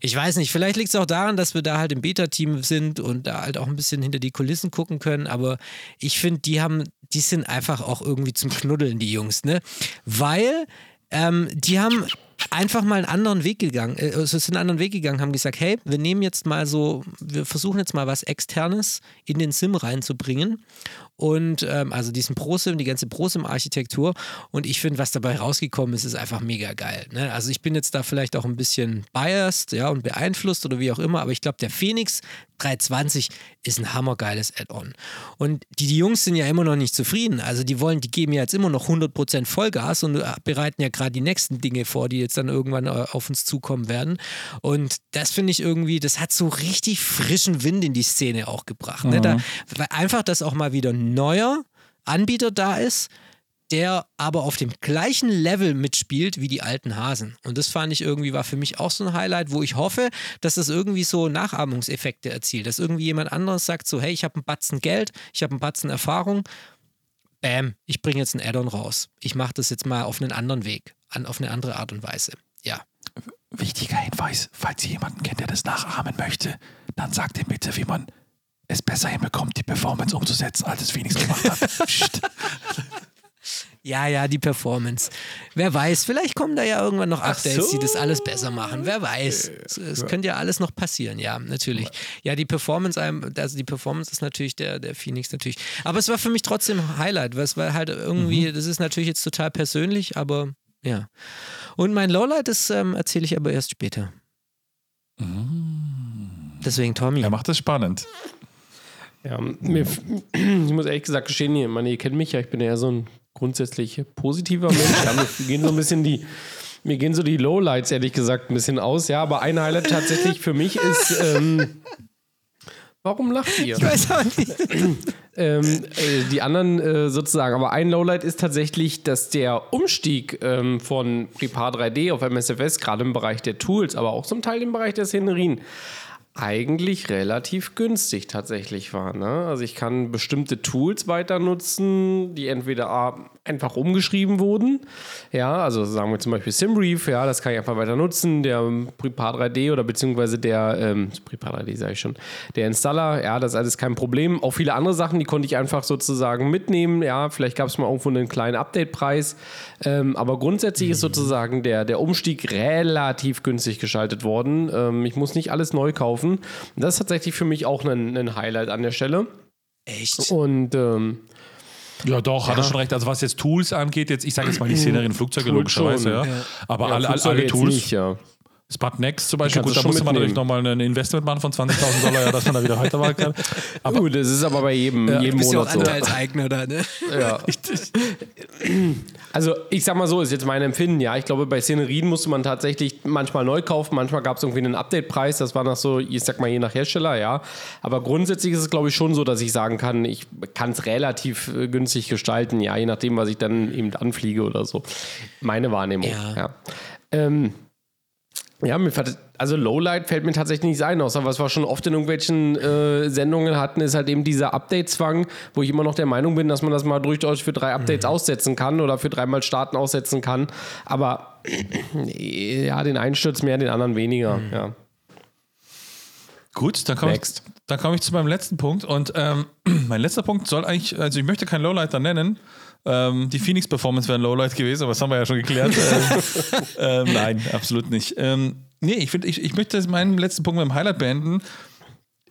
Ich weiß nicht, vielleicht liegt es auch daran, dass wir da halt im Beta-Team sind und da halt auch ein bisschen hinter die Kulissen gucken können, aber ich finde, die haben, die sind einfach auch irgendwie zum Knuddeln, die Jungs, ne? Weil ähm, die haben einfach mal einen anderen Weg gegangen, äh, also sind einen anderen Weg gegangen, haben gesagt, hey, wir nehmen jetzt mal so, wir versuchen jetzt mal was Externes in den Sim reinzubringen und ähm, also diesen ProSim, die ganze ProSim-Architektur und ich finde, was dabei rausgekommen ist, ist einfach mega geil. Ne? Also ich bin jetzt da vielleicht auch ein bisschen biased, ja, und beeinflusst oder wie auch immer, aber ich glaube, der Phoenix 320 ist ein hammergeiles Add-on. Und die, die Jungs sind ja immer noch nicht zufrieden. Also die wollen, die geben ja jetzt immer noch 100% Vollgas und äh, bereiten ja gerade die nächsten Dinge vor, die jetzt dann irgendwann äh, auf uns zukommen werden. Und das finde ich irgendwie, das hat so richtig frischen Wind in die Szene auch gebracht. Ne? Da, weil einfach, dass auch mal wieder neuer Anbieter da ist, der aber auf dem gleichen Level mitspielt wie die alten Hasen. Und das fand ich irgendwie, war für mich auch so ein Highlight, wo ich hoffe, dass das irgendwie so Nachahmungseffekte erzielt. Dass irgendwie jemand anderes sagt so, hey, ich habe einen Batzen Geld, ich habe einen Batzen Erfahrung, bam, ich bringe jetzt ein Add-on raus. Ich mache das jetzt mal auf einen anderen Weg, an, auf eine andere Art und Weise. Ja. Wichtiger Hinweis, falls ihr jemanden kennt, der das nachahmen möchte, dann sagt ihm bitte, wie man es besser hinbekommt, die Performance umzusetzen, als es Phoenix gemacht hat. [laughs] Ja, ja, die Performance. Wer weiß, vielleicht kommen da ja irgendwann noch Updates, die das alles besser machen. Wer weiß. Es, es könnte ja alles noch passieren, ja, natürlich. Ja, die Performance, also die Performance ist natürlich der, der Phoenix natürlich. Aber es war für mich trotzdem Highlight, weil es war halt irgendwie, das ist natürlich jetzt total persönlich, aber ja. Und mein Lowlight, das ähm, erzähle ich aber erst später. Deswegen Tommy. Er macht das spannend. Ja, mir, [clears throat] ich muss ehrlich gesagt gestehen, ich meine, ihr kennt mich ja, ich bin ja so ein grundsätzlich positiver Mensch. Ja, mir gehen so ein bisschen die, mir gehen so die Lowlights, ehrlich gesagt, ein bisschen aus. Ja, aber ein Highlight tatsächlich für mich ist. Ähm, warum lacht ihr? Ich weiß auch nicht. [clears throat] ähm, äh, die anderen äh, sozusagen. Aber ein Lowlight ist tatsächlich, dass der Umstieg ähm, von Prepar 3D auf MSFS, gerade im Bereich der Tools, aber auch zum Teil im Bereich der Szenerien, eigentlich relativ günstig tatsächlich war. Ne? Also ich kann bestimmte Tools weiter nutzen, die entweder A, einfach umgeschrieben wurden. Ja, also sagen wir zum Beispiel SimReef, ja, das kann ich einfach weiter nutzen. Der Prepar 3D oder beziehungsweise der ähm, Prepar 3D sage ich schon, der Installer, ja, das ist alles kein Problem. Auch viele andere Sachen, die konnte ich einfach sozusagen mitnehmen. Ja, vielleicht gab es mal irgendwo einen kleinen Update-Preis. Ähm, aber grundsätzlich ist sozusagen der, der Umstieg relativ günstig geschaltet worden. Ähm, ich muss nicht alles neu kaufen. Und das ist tatsächlich für mich auch ein, ein Highlight an der Stelle. Echt? Und ähm, Ja, doch, hat er schon recht. Also was jetzt Tools angeht, jetzt, ich sage jetzt mal die Szenerien, Flugzeuge logischerweise, ja. Aber ja, alle, alle, Flugzeuge alle Tools, Nicht, ja. Sputnext zum Beispiel, gut, da musste man natürlich nochmal ein Investment machen von 20.000 Dollar, ja, dass man da wieder weitermachen kann. Aber Gut, das ist aber bei jedem, jedem Bist ja auch Monat so. Anteilseigner da, ne? Ja. [laughs] Also ich sag mal so, ist jetzt mein Empfinden, ja. Ich glaube, bei Szenerien musste man tatsächlich manchmal neu kaufen, manchmal gab es irgendwie einen Update-Preis, das war nach so, ich sag mal, je nach Hersteller, ja. Aber grundsätzlich ist es, glaube ich, schon so, dass ich sagen kann, ich kann es relativ äh, günstig gestalten, ja, je nachdem, was ich dann eben anfliege oder so. Meine Wahrnehmung, Ja. ja. Ähm, ja, mir also Lowlight fällt mir tatsächlich nicht ein, außer was wir schon oft in irgendwelchen äh, Sendungen hatten, ist halt eben dieser Update-Zwang, wo ich immer noch der Meinung bin, dass man das mal durchaus für drei Updates aussetzen kann oder für dreimal starten aussetzen kann. Aber ja, den einen stürzt mehr, den anderen weniger. Ja. Gut, dann komme ich, dann komme ich zu meinem letzten Punkt. Und ähm, [clears throat] mein letzter Punkt soll eigentlich, also ich möchte kein Lowlight da nennen. Ähm, die Phoenix Performance wäre ein Lowlight gewesen, aber das haben wir ja schon geklärt. [laughs] ähm, ähm, nein, absolut nicht. Ähm, nee, ich, find, ich, ich möchte meinen letzten Punkt mit dem Highlight beenden.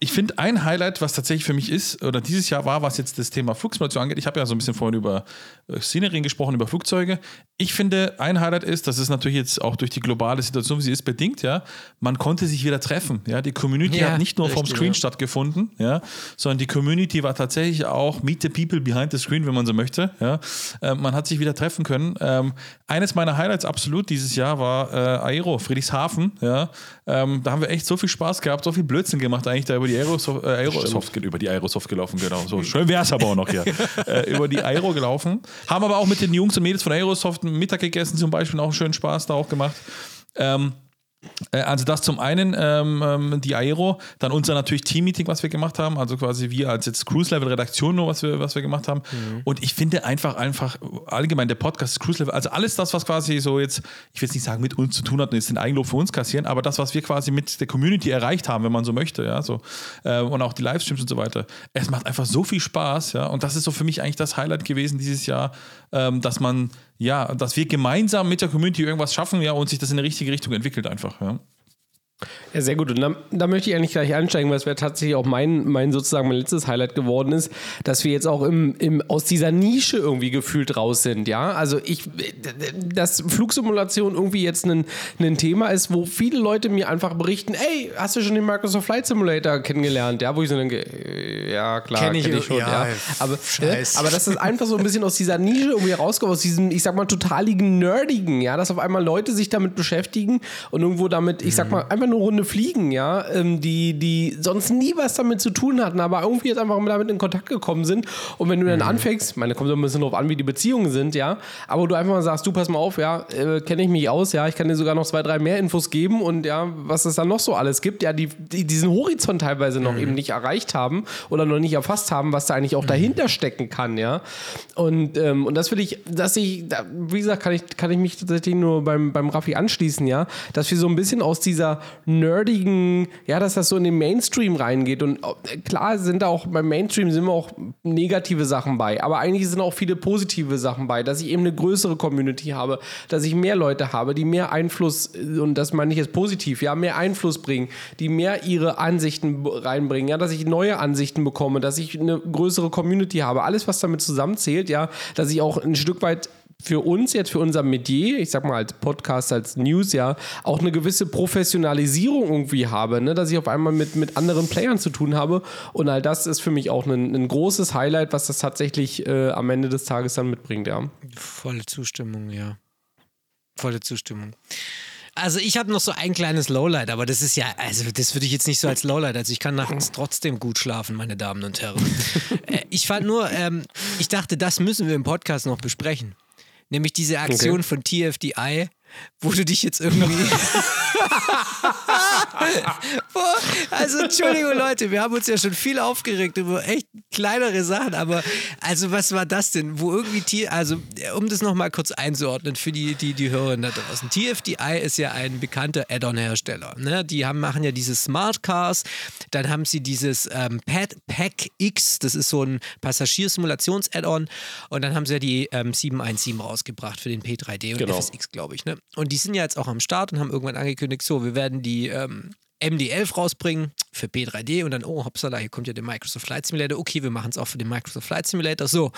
Ich finde ein Highlight, was tatsächlich für mich ist, oder dieses Jahr war, was jetzt das Thema Flugsimulation angeht. Ich habe ja so ein bisschen vorhin über äh, Szenerien gesprochen, über Flugzeuge. Ich finde, ein Highlight ist, das ist natürlich jetzt auch durch die globale Situation, wie sie ist, bedingt, ja. Man konnte sich wieder treffen, ja. Die Community Ja, hat nicht nur vom richtig, Screen ja. stattgefunden, ja, sondern die Community war tatsächlich auch Meet the People behind the screen, wenn man so möchte, ja. Ähm, man hat sich wieder treffen können. Ähm, eines meiner Highlights absolut dieses Jahr war äh, Aero, Friedrichshafen, ja. Ähm, da haben wir echt so viel Spaß gehabt, so viel Blödsinn gemacht eigentlich da über die Aerosoft, äh, Aerosoft über die Aerosoft gelaufen, genau. So [laughs] schön wäre es aber auch noch hier. [laughs] äh, über die Aero gelaufen. Haben aber auch mit den Jungs und Mädels von Aerosoft Mittag gegessen zum Beispiel, auch einen schönen Spaß da auch gemacht. Ähm, äh, Also das zum einen, ähm, ähm, die Aero, dann unser natürlich Team-Meeting, was wir gemacht haben, also quasi wir als jetzt Cruise-Level-Redaktion nur, was wir, was wir gemacht haben. Und ich finde einfach, einfach allgemein der Podcast, Cruise-Level, also alles das, was quasi so jetzt, ich will jetzt nicht sagen, mit uns zu tun hat und jetzt den Eigenlob für uns kassieren, aber das, was wir quasi mit der Community erreicht haben, wenn man so möchte, ja, so, äh, und auch die Livestreams und so weiter. Es macht einfach so viel Spaß, ja, und das ist so für mich eigentlich das Highlight gewesen dieses Jahr, ähm, dass man, ja, dass wir gemeinsam mit der Community irgendwas schaffen, ja, und sich das in die richtige Richtung entwickelt einfach, ja. Ja, sehr gut. Und da, da möchte ich eigentlich gleich einsteigen, weil es wäre tatsächlich auch mein, mein sozusagen mein letztes Highlight geworden ist, dass wir jetzt auch im, im, aus dieser Nische irgendwie gefühlt raus sind, ja. Also ich, dass Flugsimulation irgendwie jetzt ein, ein Thema ist, wo viele Leute mir einfach berichten, ey, hast du schon den Microsoft Flight Simulator kennengelernt? Ja, wo ich so denke, äh, ja klar, Kenn ich, kenn ich schon, ja, ja. Aber, Scheiß. äh, aber dass das einfach so ein bisschen aus dieser Nische irgendwie rauskommt, aus diesem, ich sag mal, totaligen Nerdigen, ja, dass auf einmal Leute sich damit beschäftigen und irgendwo damit, ich sag mal, einfach nur Runde fliegen, ja, ähm, die, die sonst nie was damit zu tun hatten, aber irgendwie jetzt einfach damit in Kontakt gekommen sind. Und wenn du dann anfängst, ich meine, kommt so ein bisschen drauf an, wie die Beziehungen sind, ja, aber du einfach mal sagst, du pass mal auf, ja, äh, kenne ich mich aus, ja, ich kann dir sogar noch zwei, drei mehr Infos geben und ja, was es dann noch so alles gibt, ja, die, die diesen Horizont teilweise noch eben nicht erreicht haben oder noch nicht erfasst haben, was da eigentlich auch dahinter stecken kann, ja. Und, ähm, und das will ich, dass ich, da, wie gesagt, kann ich, kann ich mich tatsächlich nur beim, beim Raffi anschließen, ja, dass wir so ein bisschen aus dieser nerdigen, ja, dass das so in den Mainstream reingeht. Und äh, klar sind da auch beim Mainstream sind wir auch negative Sachen bei, aber eigentlich sind auch viele positive Sachen bei, dass ich eben eine größere Community habe, dass ich mehr Leute habe, die mehr Einfluss, äh, und das meine ich jetzt positiv, ja, mehr Einfluss bringen, die mehr ihre Ansichten reinbringen, ja, dass ich neue Ansichten bekomme, dass ich eine größere Community habe, alles, was damit zusammenzählt, ja, dass ich auch ein Stück weit für uns jetzt, für unser Metier, ich sag mal als Podcast, als News, ja, auch eine gewisse Professionalisierung irgendwie habe, ne? dass ich auf einmal mit, mit anderen Playern zu tun habe. Und all das ist für mich auch ein, ein großes Highlight, was das tatsächlich äh, am Ende des Tages dann mitbringt, ja. Volle Zustimmung, ja. Volle Zustimmung. Also ich habe noch so ein kleines Lowlight, aber das ist ja, also das würde ich jetzt nicht so als Lowlight, also ich kann nachts trotzdem gut schlafen, meine Damen und Herren. [laughs] äh, ich fand nur, ähm, ich dachte, das müssen wir im Podcast noch besprechen. Nämlich diese Aktion von TFDI, wo du dich jetzt irgendwie. [laughs] [laughs] Boah, also Entschuldigung Leute, wir haben uns ja schon viel aufgeregt über echt kleinere Sachen, aber also was war das denn? Wo irgendwie Tier, also um das nochmal kurz einzuordnen für die, die, die Hörerinnen da draußen. TFDI ist ja ein bekannter Add-on-Hersteller. Ne? Die haben, machen ja diese Smart Cars, dann haben sie dieses ähm, Pad Pack X, das ist so ein Passagiersimulations-Add-on und dann haben sie ja die ähm, 717 rausgebracht für den P3D und Genau. FSX, glaube ich. Ne? Und die sind ja jetzt auch am Start und haben irgendwann angekündigt, so, wir werden die ähm, MD11 rausbringen für P3D und dann, oh, hoppsala, hier kommt ja der Microsoft Flight Simulator. Okay, wir machen es auch für den Microsoft Flight Simulator. So.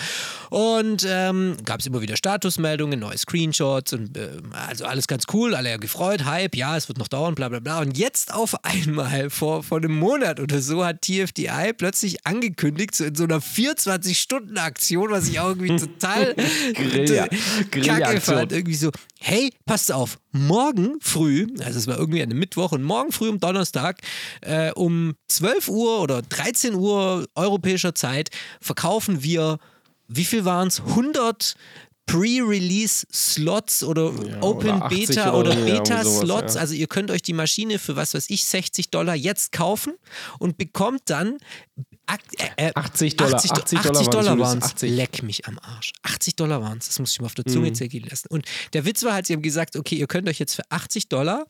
Und ähm, gab es immer wieder Statusmeldungen, neue Screenshots und äh, also alles ganz cool, alle ja gefreut, Hype, ja, es wird noch dauern, bla bla bla. Und jetzt auf [laughs] einmal, vor, vor einem Monat oder so, hat TFDI plötzlich angekündigt, so in so einer 24-Stunden-Aktion, was ich auch irgendwie [laughs] total [laughs] kacke fand. Irgendwie so, hey, passt auf, morgen früh, also es war irgendwie an einem Mittwoch und morgen früh um Donnerstag äh, um 12 Uhr oder 13 Uhr europäischer Zeit verkaufen wir, wie viel waren es? 100 Pre-Release-Slots oder Open oder 80 Beta oder oder Beta-Slots. ja. Also ihr könnt euch die Maschine für was weiß ich, 60 Dollar jetzt kaufen und bekommt dann äh, äh, 80 Dollar, 80, 80 80 Dollar Dollar waren es. 80. Leck mich am Arsch. 80 Dollar waren es. Das muss ich mir auf der Zunge zergehen lassen. Und der Witz war halt, sie haben gesagt, okay, ihr könnt euch jetzt für 80 Dollar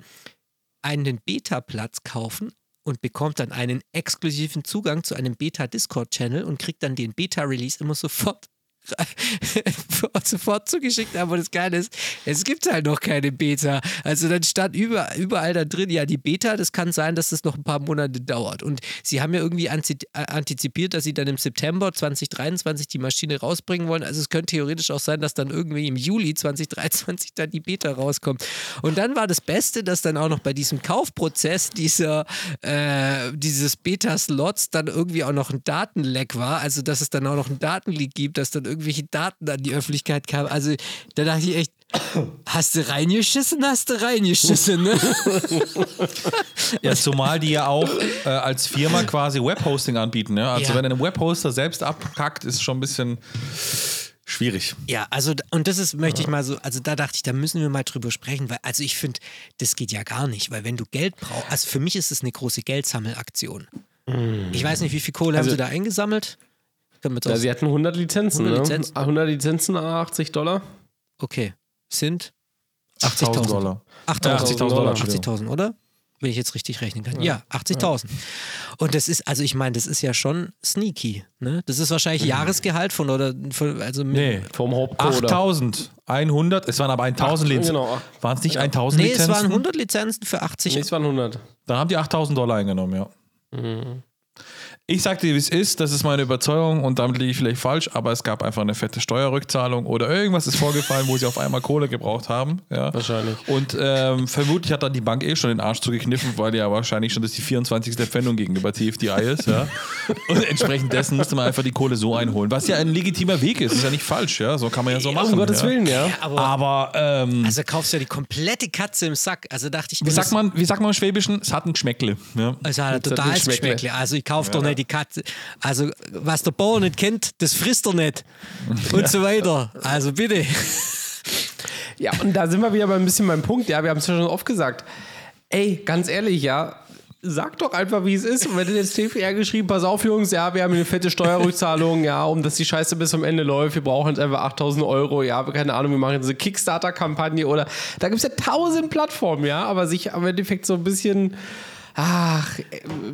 einen Beta-Platz kaufen und bekommt dann einen exklusiven Zugang zu einem Beta-Discord-Channel und kriegt dann den Beta-Release immer sofort [laughs] sofort zugeschickt, aber das Geile ist, es gibt halt noch keine Beta. Also dann stand über, überall da drin, ja, die Beta, das kann sein, dass das noch ein paar Monate dauert. Und sie haben ja irgendwie antizipiert, dass sie dann im September 2023 die Maschine rausbringen wollen. Also es könnte theoretisch auch sein, dass dann irgendwie im Juli 2023 dann die Beta rauskommt. Und dann war das Beste, dass dann auch noch bei diesem Kaufprozess dieser, äh, dieses Beta-Slots dann irgendwie auch noch ein Datenleck war. Also dass es dann auch noch einen Datenleak gibt, dass dann irgendwelche Daten an die Öffentlichkeit kamen. Also da dachte ich echt, hast du reingeschissen, hast du reingeschissen, ne? Ja, zumal die ja auch äh, als Firma quasi Webhosting anbieten. Ne? Also Ja. wenn ein Webhoster selbst abkackt, ist schon ein bisschen schwierig. Ja, also und das ist, möchte ich mal so, also da dachte ich, da müssen wir mal drüber sprechen, weil, also ich finde, das geht ja gar nicht, weil wenn du Geld brauchst, also für mich ist es eine große Geldsammelaktion. Ich weiß nicht, wie viel Kohle haben Also- sie da eingesammelt? Können wir Ja, sie hatten 100 Lizenzen, 100 ne? Lizenzen. 100 Lizenzen, 80 Dollar. okay, sind 80.000 Dollar. 8000 Ja, 80.000 Dollar. 80.000, oder? wenn ich jetzt richtig rechnen kann. Ja, 80.000. Und das ist, also ich meine, das ist ja schon sneaky. Ne? Das ist wahrscheinlich Jahresgehalt von oder von, also mit- Nee. Vom Hauptcoder. 8100, es waren aber 1000 Ach, Lizenzen. genau. Waren es nicht 1000 Nee, es Lizenzen? waren 100 Lizenzen für 80. Nee, es waren 100. Dann haben die 8000 Dollar eingenommen, ja. Ich sag dir, wie es ist, das ist meine Überzeugung und damit liege ich vielleicht falsch, aber es gab einfach eine fette Steuerrückzahlung oder irgendwas ist vorgefallen, wo sie auf einmal Kohle gebraucht haben. Ja. Wahrscheinlich. Und ähm, vermutlich hat dann die Bank eh schon den Arsch zugekniffen, weil ja wahrscheinlich schon das die 24. Pfändung gegenüber TFDI ist. Ja. [laughs] Und entsprechend dessen musste man einfach die Kohle so einholen, was ja ein legitimer Weg ist, ist ja nicht falsch, ja. So kann man ja so machen. um Gottes ja. Willen, ja. aber, Aber ähm, also kaufst du ja die komplette Katze im Sack. Also dachte ich, wie sagt man, wie sagt man im Schwäbischen? Es hat ein Geschmäckle. Ja. Also hat Jetzt hat total ein Geschmäckle. Geschmäckle. Also ich kaufe doch nicht die Katze. Also was der Bauer nicht kennt, das frisst er nicht. Und so weiter. Also bitte. Ja, und da sind wir wieder bei ein bisschen beim Punkt, ja, wir haben es ja schon oft gesagt. Ey, ganz ehrlich, ja, sag doch einfach, wie es ist. Und wenn du jetzt TFR geschrieben, pass auf, Jungs, ja, wir haben eine fette Steuerrückzahlung, ja, um dass die Scheiße bis zum Ende läuft, wir brauchen jetzt einfach 8000 Euro, ja, keine Ahnung, wir machen jetzt eine Kickstarter-Kampagne oder da gibt es ja tausend Plattformen, ja, aber sich am Endeffekt so ein bisschen. Ach, äh,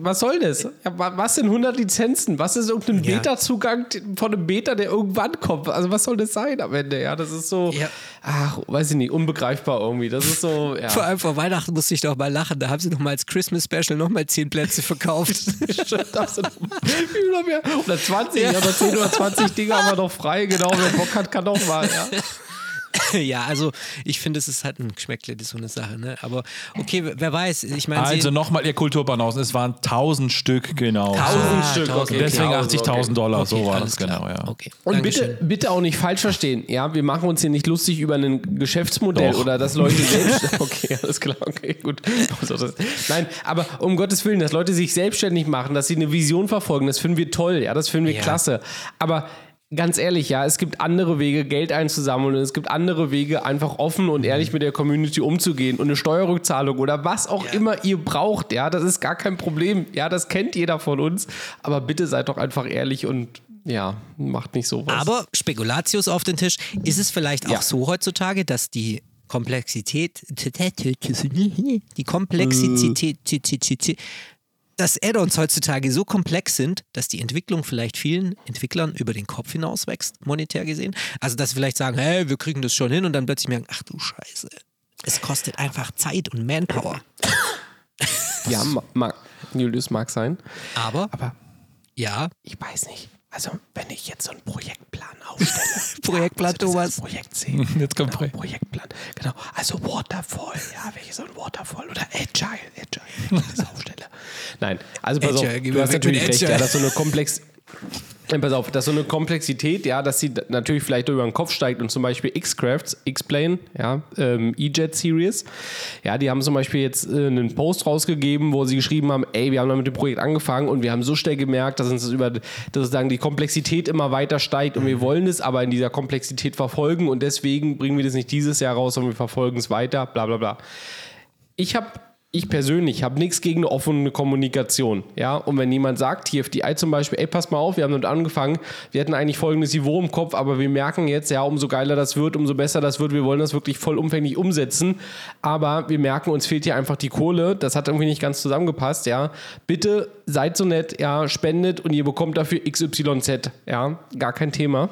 was soll das? Was sind 100 Lizenzen? Was ist irgendein Ja. Beta-Zugang von einem Beta, der irgendwann kommt? Also, was soll das sein am Ende? Ja, das ist so, Ja. ach, weiß ich nicht, unbegreifbar irgendwie. Das ist so, ja. Vor allem vor Weihnachten musste ich doch mal lachen. Da haben sie noch mal als Christmas Special noch mal 10 Plätze verkauft. [laughs] Stimmt. [laughs] Wie viel noch mehr? Oder 20 oder 10 oder 20 Dinge haben wir noch frei. Genau, wer Bock hat, kann auch mal. Ja. [laughs] [laughs] ja, also ich finde, es ist halt ein Geschmäckle, das ist so eine Sache. Ne? Aber okay, wer weiß. Ich meine, Also nochmal, ihr Kulturbanausen, es waren 1000 Stück, genau. Ah, Stück, 1000, okay. Deswegen Tausend, 80.000 Dollar, so war das klar. genau, ja. Okay. Und Dankeschön. bitte, bitte auch nicht falsch verstehen. Ja, wir machen uns hier nicht lustig über ein Geschäftsmodell Doch. oder dass Leute [laughs] selbst. Okay, alles klar, okay, gut. Also nein, aber um Gottes Willen, dass Leute sich selbstständig machen, dass sie eine Vision verfolgen, das finden wir toll, ja, das finden wir Ja. klasse. Aber ganz ehrlich, ja, es gibt andere Wege, Geld einzusammeln und es gibt andere Wege, einfach offen und ehrlich mit der Community umzugehen und eine Steuerrückzahlung oder was auch immer ihr braucht, ja, das ist gar kein Problem. Ja, das kennt jeder von uns. Aber bitte seid doch einfach ehrlich und ja, macht nicht sowas. Aber Spekulatius auf den Tisch. Ist es vielleicht auch Ja. so heutzutage, dass die Komplexität, die Komplexität, dass Add-ons heutzutage so komplex sind, dass die Entwicklung vielleicht vielen Entwicklern über den Kopf hinaus wächst, monetär gesehen. Also, dass sie vielleicht sagen, hey, wir kriegen das schon hin und dann plötzlich merken, ach du Scheiße, es kostet einfach Zeit und Manpower. Ja, ma, ma, Julius mag sein. Aber, Aber ja, ich weiß nicht. Also, wenn ich jetzt so einen Projektplan aufstelle. Projektplan, [laughs] ja, also Thomas. Projekt sehen. [laughs] Jetzt kommt genau, Projekt. Projektplan. Genau. Also Waterfall. Ja, wenn ich so ein Waterfall oder Agile. Agile, wenn ich das [laughs] aufstelle. Nein, also pass Agile, auf. Du hast natürlich recht. Ja, dass so eine Komplex. Ja, pass auf, dass so eine Komplexität, ja, dass sie natürlich vielleicht über den Kopf steigt und zum Beispiel X-Crafts, X-Plane, ja, ähm, E-Jet Series, ja, die haben zum Beispiel jetzt äh, einen Post rausgegeben, wo sie geschrieben haben, ey, wir haben da mit dem Projekt angefangen und wir haben so schnell gemerkt, dass uns das über, dass sozusagen die Komplexität immer weiter steigt und wir wollen es aber in dieser Komplexität verfolgen und deswegen bringen wir das nicht dieses Jahr raus, sondern wir verfolgen es weiter, bla bla bla. Ich habe, ich persönlich habe nichts gegen eine offene Kommunikation. Ja, und wenn jemand sagt, TFDI zum Beispiel, ey, pass mal auf, wir haben damit angefangen, wir hatten eigentlich folgendes Niveau im Kopf, aber wir merken jetzt, ja, umso geiler das wird, umso besser das wird, wir wollen das wirklich vollumfänglich umsetzen, aber wir merken, uns fehlt hier einfach die Kohle, das hat irgendwie nicht ganz zusammengepasst, ja. Bitte seid so nett, ja, spendet und ihr bekommt dafür XYZ, ja, gar kein Thema.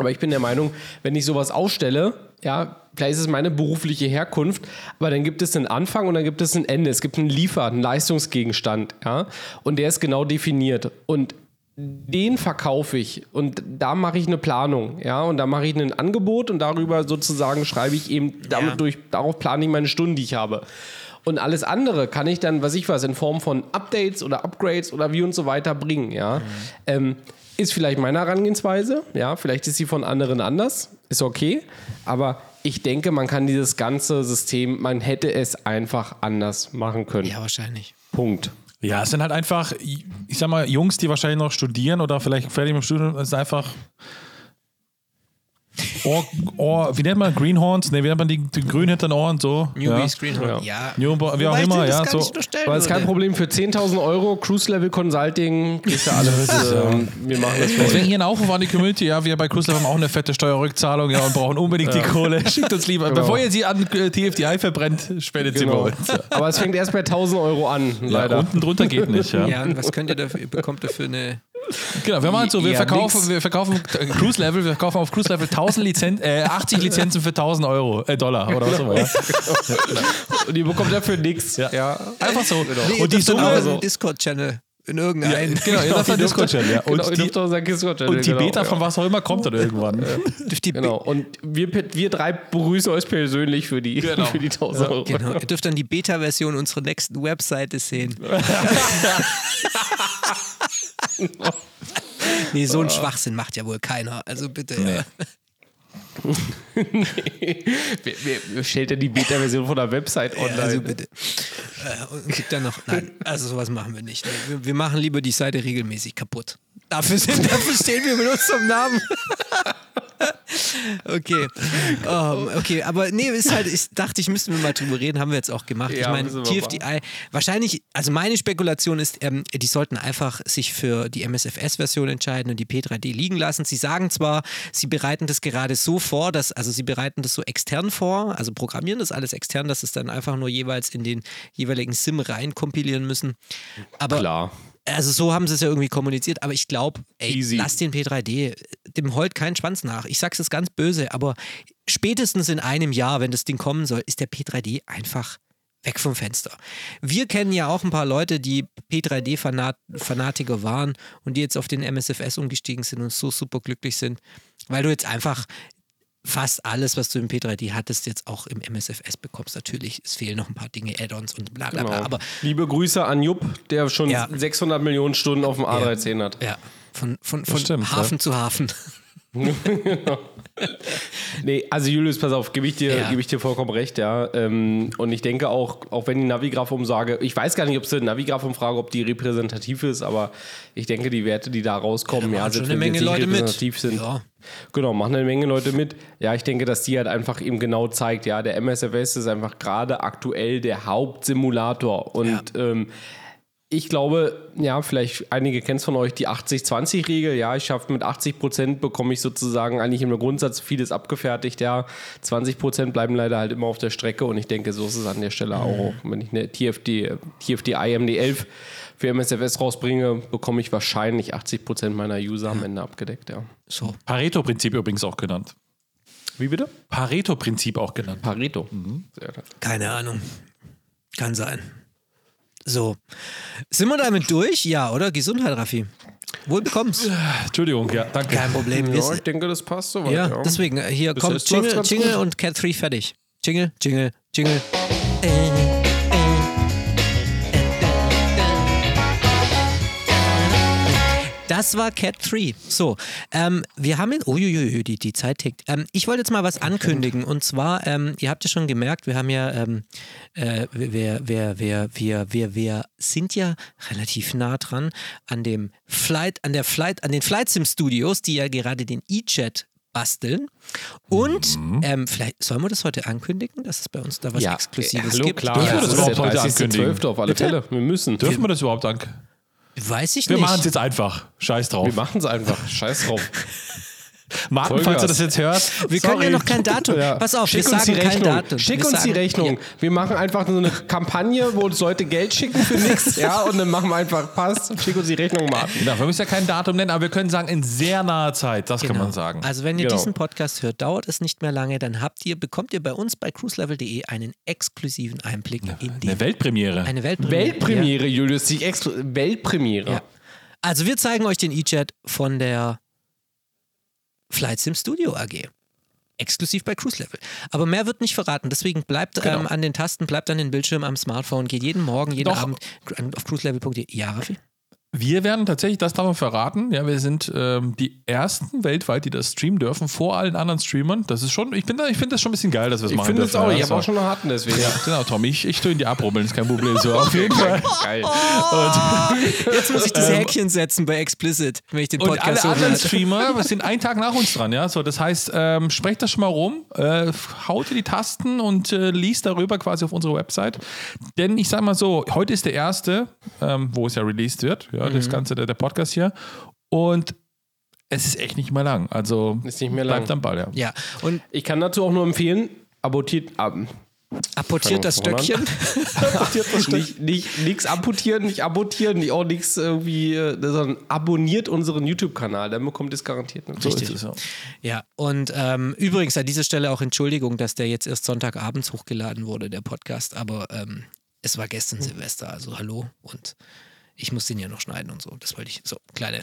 Aber ich bin der Meinung, wenn ich sowas aufstelle, ja, vielleicht ist es meine berufliche Herkunft, aber dann gibt es einen Anfang und dann gibt es ein Ende. Es gibt einen Liefer, einen Leistungsgegenstand, ja, und der ist genau definiert. Und den verkaufe ich und da mache ich eine Planung, ja, und da mache ich ein Angebot und darüber sozusagen schreibe ich eben, damit Ja. durch, darauf plane ich meine Stunden, die ich habe. Und alles andere kann ich dann, was ich was, in Form von Updates oder Upgrades oder wie und so weiter bringen, ja. Ähm, ist vielleicht meine Herangehensweise, ja, vielleicht ist sie von anderen anders, ist okay, aber ich denke, man kann dieses ganze System, man hätte es einfach anders machen können. ja, wahrscheinlich. Punkt. Ja, es sind halt einfach, ich sag mal, Jungs, die wahrscheinlich noch studieren oder vielleicht fertig mit dem Studium, es ist einfach Ohr, Ohr, wie nennt man Greenhorns? Ne, wie nennt man die, die grün hinter den Ohren so? Newbies, ja. Greenhorn. Ja. New- wie auch immer, ja, so. Aber das ist kein. Problem. Für 10.000 Euro Cruise Level Consulting kriegst du alles. ähm, wir machen das für Deswegen hier ein Aufruf an die Community, ja, wir bei Cruise Level haben auch eine fette Steuerrückzahlung, ja, und brauchen unbedingt die Kohle. [laughs] Schickt uns lieber. Genau. Bevor ihr sie an äh, TFDI verbrennt, spendet sie Genau. bei uns. Ja. Aber es fängt erst bei 1.000 Euro an, Ja, leider. unten drunter geht nicht, ja. Ja, und was könnt ihr dafür, bekommt ihr für eine. Genau, wir machen so, wir Ja, verkaufen, nix. wir verkaufen Cruise Level, wir verkaufen auf Cruise Level 1000 Lizen äh, 80 Lizenzen für 1000 Euro, äh, Dollar oder was auch immer. Ja. Und ihr bekommt dafür nichts. Ja. Einfach so. Nee, Und die Summe, in einem Discord-Channel. In irgendeinen. genau, ihr sagt dann Discord-Channel, ja. Genau, Und ihr die, Discord und die genau, Beta ja. von was auch immer kommt dann irgendwann. die Genau. Und wir, wir drei begrüßen euch persönlich für die, Genau. für die 1000 Euro. Genau. Ihr dürft dann die Beta-Version unserer nächsten Webseite sehen. [laughs] [laughs] nee, so einen Schwachsinn macht ja wohl keiner. Also bitte. Ja. [laughs] Wer, wer, wer stellt denn die Beta-Version von der Website online? Also bitte. Äh, und gibt dann noch. Nein, also sowas machen wir nicht. Wir, wir machen lieber die Seite regelmäßig kaputt. Dafür, sind, dafür stehen wir mit unserem Namen. [laughs] okay. Ähm, okay, aber nee, ist halt, ich dachte, ich müsste mal drüber reden, haben wir jetzt auch gemacht. ich Ja, meine, müssen wir TFDI, wahrscheinlich, also meine Spekulation ist, ähm, die sollten einfach sich für die MSFS-Version entscheiden und die P3D liegen lassen. Sie sagen zwar, sie bereiten das gerade so vor, dass, also sie bereiten das so extern vor, also programmieren das alles extern, dass es dann einfach nur jeweils in den jeweiligen SIM rein kompilieren müssen. Aber Klar. Also so haben sie es ja irgendwie kommuniziert, aber ich glaube, lass den P3D, dem heult kein Schwanz nach. Ich sag's jetzt ganz böse, aber spätestens in einem Jahr, wenn das Ding kommen soll, ist der P3D einfach weg vom Fenster. Wir kennen ja auch ein paar Leute, die P3D-Fanatiker waren und die jetzt auf den MSFS umgestiegen sind und so super glücklich sind, weil du jetzt einfach fast alles, was du im P3D hattest, jetzt auch im MSFS bekommst. Natürlich, es fehlen noch ein paar Dinge, Add-ons und bla bla bla, Genau. aber Liebe Grüße an Jupp, der schon Ja. 600 Millionen Stunden auf dem A13 hat. ja, von, von, von stimmt, Hafen zu Hafen. [laughs] Nee, also Julius, pass auf, gebe ich, dir- Ja. gebe ich dir vollkommen recht, ja. Ähm, und ich denke auch, auch wenn die Navigraph-Umsage, ich weiß gar nicht, ob es eine Navigraph-Umfrage, ob die repräsentativ ist, aber ich denke, die Werte, die da rauskommen, ja, selbst schon eine Menge Leute mit. repräsentativ sind. Ja. Genau, machen eine Menge Leute mit. Ja, ich denke, dass die halt einfach eben genau zeigt, ja, der MSFS ist einfach gerade aktuell der Hauptsimulator. Und ähm, ich glaube, ja, vielleicht einige kennen es von euch, die 80-20-Regel. Ja, ich schaffe mit 80 Prozent bekomme ich sozusagen eigentlich im Grundsatz vieles abgefertigt. Ja, 20 Prozent bleiben leider halt immer auf der Strecke. Und ich denke, so ist es an der Stelle auch. Wenn ich eine TFD, TFDI MD11 für MSFS rausbringe, bekomme ich wahrscheinlich 80 Prozent meiner User am Ende abgedeckt. Ja. So. Pareto-Prinzip übrigens auch genannt. Wie bitte? Pareto-Prinzip auch genannt. Pareto. Mhm. Keine Ahnung. Kann sein. So. Sind wir damit durch? Ja, oder? Gesundheit, Raffi. Wohl bekommst. Entschuldigung, ja, danke. Kein Problem. Ja, ich denke, das passt soweit. Ja, Ja, deswegen, äh, hier Bis kommt Jingle, Jingle gut. und Cat 3 fertig. Jingle, Jingle, Jingle. Äh, Das war Cat 3. So, ähm, wir haben jetzt. Uiuiui, die, die Zeit tickt. Ähm, ich wollte jetzt mal was ankündigen. Und zwar, ähm, ihr habt ja schon gemerkt, wir haben ja, ähm, äh, wir, wir, wir, wir, wir, wir sind ja relativ nah dran an dem Flight, an der Flight, an den Flight Sim Studios, die ja gerade den E-Chat basteln. Und ähm, vielleicht sollen wir das heute ankündigen, dass es bei uns da was ja. Exklusives Hallo, gibt. klar. Dürfen wir Ja, das ist überhaupt heute 30.12. ankündigen? auf alle Fälle. Wir müssen. Dürfen wir das überhaupt dank? Weiß ich Wir nicht. machen es jetzt einfach. Scheiß drauf. Wir machen es einfach. Scheiß drauf. [laughs] Martin, Vollgas. falls du das jetzt hörst. Wir können ja sorry. noch kein Datum. Ja. Pass auf, Schick wir uns sagen die kein Rechnung. Datum. Schick wir uns die Rechnung. Ja. Wir machen einfach so eine Kampagne, wo uns Leute Geld schicken für nichts. [laughs] Ja, und dann machen wir einfach, passt, schick uns die Rechnung, Martin. Genau, wir müssen ja kein Datum nennen, aber wir können sagen, in sehr naher Zeit. Das kann Genau. man sagen. Also wenn ihr Genau. diesen Podcast hört, dauert es nicht mehr lange, dann habt ihr, bekommt ihr bei uns bei cruiselevel.de einen exklusiven Einblick in die Eine Weltpremiere. eine Weltpremiere. Weltpremiere, Julius. Die Extra Weltpremiere. Ja. Also wir zeigen euch den E-Chat von der Flight Sim Studio AG. Exklusiv bei Cruise Level. Aber mehr wird nicht verraten. Deswegen bleibt Genau. ähm, an den Tasten, bleibt an den Bildschirmen am Smartphone, geht jeden Morgen, jeden Doch. Abend auf cruiselevel.de. Ja, Raffi? Wir werden tatsächlich, das darf man verraten, ja, wir sind ähm, die ersten weltweit, die das streamen dürfen, vor allen anderen Streamern. Das ist schon, ich, bin da- ich finde das schon ein bisschen geil, dass wir es Ich machen finde es auch. ja. Ich habe So. auch schon noch hatten deswegen. Ja, genau, Tommy, ich, ich tue ihn dir abrubbeln, ist kein Problem. So, auf jeden Fall. [laughs] Geil. [laughs] Jetzt muss ich das Häkchen setzen bei Explicit, wenn ich den Ähm, Und alle Podcast anderen hochlade. Streamer [laughs] sind einen Tag nach uns dran, ja. So, das heißt, ähm, sprecht das schon mal rum, äh, haut die Tasten und äh, liest darüber quasi auf unsere Website. Denn ich sag mal so, heute ist der erste, ähm, wo es ja released wird, ja, das Ganze, der, der Podcast hier. Und es ist echt nicht mehr lang. Also Ist nicht mehr lang. bleibt am Ball, ja. Ja, und Ich kann dazu auch nur empfehlen, abortiert ab. apportiert das Stöckchen. [laughs] nicht, nicht, nix amputieren, nicht abortieren, nicht auch nichts irgendwie, äh, sondern abonniert unseren YouTube-Kanal, dann bekommt ihr es garantiert. So Natürlich. ist es ja. Ja, und ähm, übrigens an dieser Stelle auch Entschuldigung, dass der jetzt erst Sonntagabends hochgeladen wurde, der Podcast, aber ähm, es war gestern Silvester, also hallo und ich muss den ja noch schneiden und so. Das wollte ich. So, kleine.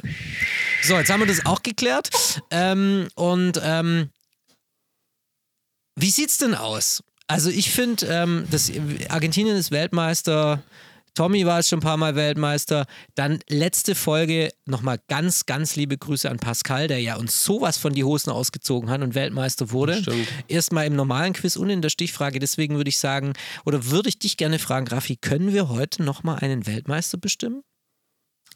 So, jetzt haben wir das auch geklärt. Ähm, und ähm, wie sieht's denn aus? Also ich finde, ähm, das Argentinien ist Weltmeister. Tommy war jetzt schon ein paar Mal Weltmeister. Dann letzte Folge nochmal ganz, ganz liebe Grüße an Pascal, der ja uns sowas von die Hosen ausgezogen hat und Weltmeister wurde. Stimmt. Erstmal im normalen Quiz und in der Stichfrage. Deswegen würde ich sagen, oder würde ich dich gerne fragen, Raffi, können wir heute nochmal einen Weltmeister bestimmen?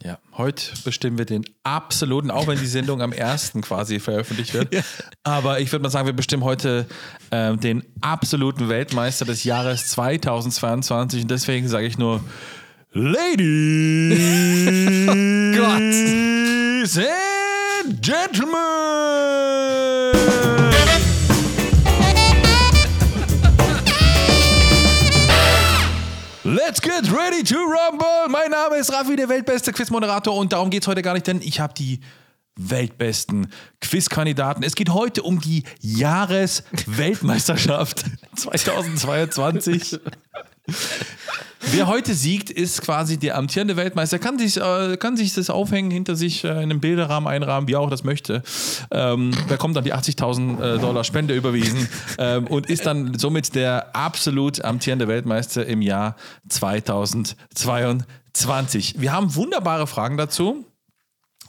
Ja, heute bestimmen wir den absoluten, auch wenn die Sendung am ersten quasi veröffentlicht wird. [laughs] Aber ich würde mal sagen, wir bestimmen heute ähm, den absoluten Weltmeister des Jahres 2022 und deswegen sage ich nur [laughs] Ladies and Gentlemen. Let's get ready to rumble! Mein Name ist Raffi, der weltbeste Quizmoderator und darum geht es heute gar nicht, denn ich habe die weltbesten Quizkandidaten. Es geht heute um die Jahresweltmeisterschaft [laughs] 2022. [laughs] Wer heute siegt, ist quasi der amtierende Weltmeister. Kann sich, äh, kann sich das aufhängen, hinter sich äh, in einem Bilderrahmen einrahmen, wie er auch das möchte. Ähm, bekommt dann die 80.000 äh, Dollar Spende überwiesen ähm, und ist dann somit der absolut amtierende Weltmeister im Jahr 2022. Wir haben wunderbare Fragen dazu.